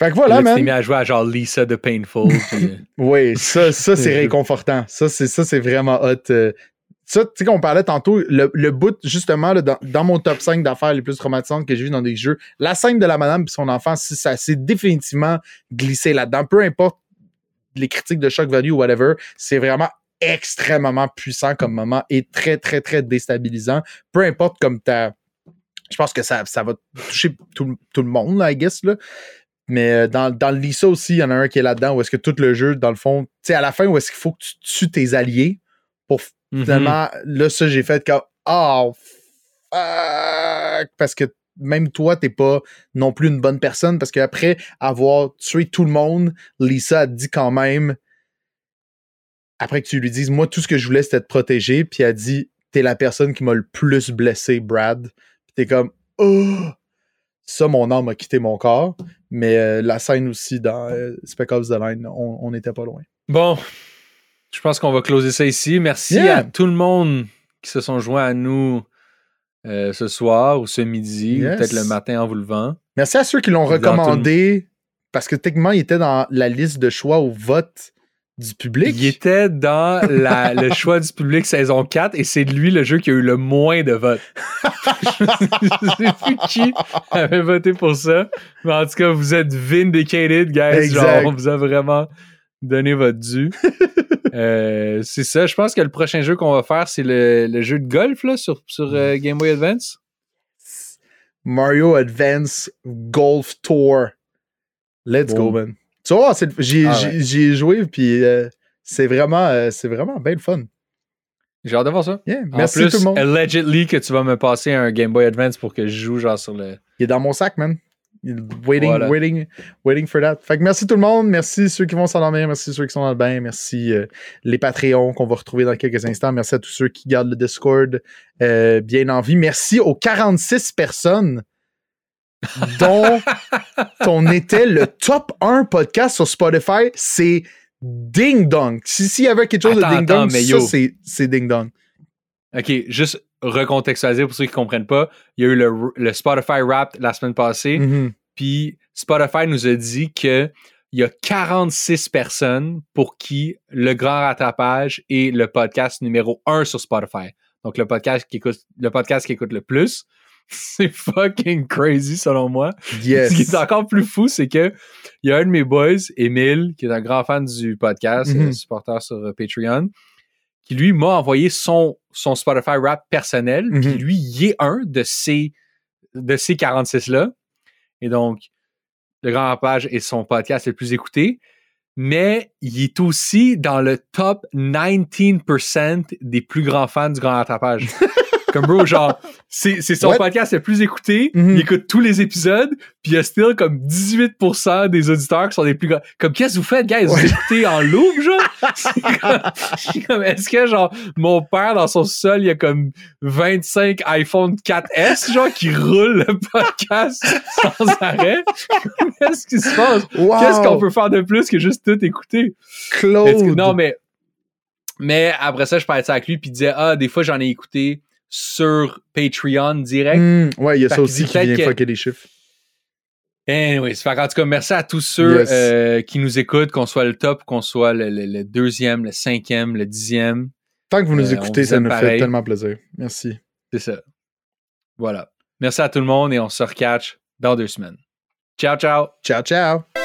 Fait que Voilà, t'es mis man. à jouer à genre Lisa de Painful. puis, euh, Oui, ça, ça c'est réconfortant. Ça, c'est, ça, c'est vraiment hot. euh. Ça, tu sais, qu'on parlait tantôt, le, le bout, justement, là, dans, dans mon top 5 d'affaires les plus traumatisantes que j'ai vues dans des jeux, la scène de la madame et son enfant, si ça s'est définitivement glissé là-dedans. Peu importe les critiques de shock value ou whatever, c'est vraiment extrêmement puissant comme moment et très, très, très déstabilisant. Peu importe comme ta. Je pense que ça, ça va toucher tout, tout le monde, là, I guess. Là. Mais euh, dans, dans le Lisa aussi, il y en a un qui est là-dedans où est-ce que tout le jeu, dans le fond, tu sais, à la fin, où est-ce qu'il faut que tu tues tes alliés pour mhm. finalement, là, ça, j'ai fait comme, oh, fuck, parce que même toi, t'es pas non plus une bonne personne, parce qu'après avoir tué tout le monde, Lisa a dit quand même, après que tu lui dises, moi, tout ce que je voulais, c'était te protéger, puis elle a dit, t'es la personne qui m'a le plus blessé, Brad. Puis t'es comme, oh, ça, mon âme a quitté mon corps. Mais euh, la scène aussi dans euh, Spec Ops The Line, on n'était pas loin. Bon, je pense qu'on va closer ça ici. Merci Yeah. à tout le monde qui se sont joints à nous euh, ce soir ou ce midi, ou peut-être le matin en vous levant. Merci à ceux qui l'ont recommandé, parce que techniquement, il était dans la liste de choix au vote du public? Il était dans la- le choix du public saison 4 et c'est lui le jeu qui a eu le moins de votes. je sais plus qui avait voté pour ça. Mais en tout cas, vous êtes vindicated, guys. Exact. Genre, on vous a vraiment donné votre dû. Euh, c'est ça. Je pense que le prochain jeu qu'on va faire, c'est le, le jeu de golf là, sur, sur euh, Game Boy Advance. Mario Advance Golf Tour. Let's go, man. Tu vois, j'y Ah ouais. ai joué, puis euh, c'est vraiment, euh, c'est vraiment bien le fun. J'ai hâte de voir ça. Yeah, En Merci plus, tout le monde. allegedly que tu vas me passer un Game Boy Advance pour que je joue genre sur le. Il est dans mon sac, man. Waiting, Voilà. waiting, waiting for that. Fait que merci tout le monde. Merci ceux qui vont s'endormir. Merci ceux qui sont dans le bain. Merci euh, les Patreons qu'on va retrouver dans quelques instants. Merci à tous ceux qui gardent le Discord euh, bien en vie. Merci aux 46 personnes dont on était le top 1 podcast sur Spotify. C'est ding dong. Si- S'il y avait quelque chose Attends, de ding dong, mais ça, c'est- ding dong. OK, juste recontextualiser pour ceux qui comprennent pas. Il y a eu le, le Spotify Wrapped la semaine passée, Mhm. puis Spotify nous a dit que il y a 46 personnes pour qui le grand rattrapage est le podcast numéro 1 sur Spotify. Donc le podcast qui écoute le podcast qui écoute le plus. C'est fucking crazy selon moi. Yes. Ce qui est encore plus fou, c'est que il y a un de mes boys, Emile, qui est un grand fan du podcast, Mhm. euh, supporter sur euh, Patreon, qui lui m'a envoyé son, son Spotify rap personnel, Mhm. puis lui, il est un de ces, de ces 46-là. Et donc, le grand rapage est son podcast le plus écouté, mais il est aussi dans le top 19% des plus grands fans du grand rattrapage. comme bro, genre, c'est c'est son What? podcast le plus écouté, Mhm. il écoute tous les épisodes, puis il y a still comme 18% des auditeurs qui sont des plus grands. Comme, qu'est-ce que vous faites, guys? Vous Ouais. écoutez en loop, genre? C'est comme- est-ce que, genre, mon père, dans son sol, il y a comme 25 iPhone 4S, genre, qui roulent le podcast sans arrêt? Qu'est-ce qui se passe? Wow. Qu'est-ce qu'on peut faire de plus que juste tout écouter? Claude. Que- non, mais, mais après ça, je parlais de ça avec lui, puis il disait, ah, des fois, j'en ai écouté sur Patreon direct. Hmm, ouais, il y a ça aussi qui vient que- fucker les chiffres. Anyways, fait en tout cas, merci à tous ceux Yes. euh, qui nous écoutent, qu'on soit le top, qu'on soit le, le- le deuxième, le cinquième, le dixième. Tant que vous nous Euh, écoutez, ça nous fait tellement plaisir. Merci. C'est ça. Voilà. Merci à tout le monde et on se recatch dans deux semaines. Ciao, ciao! Ciao, ciao.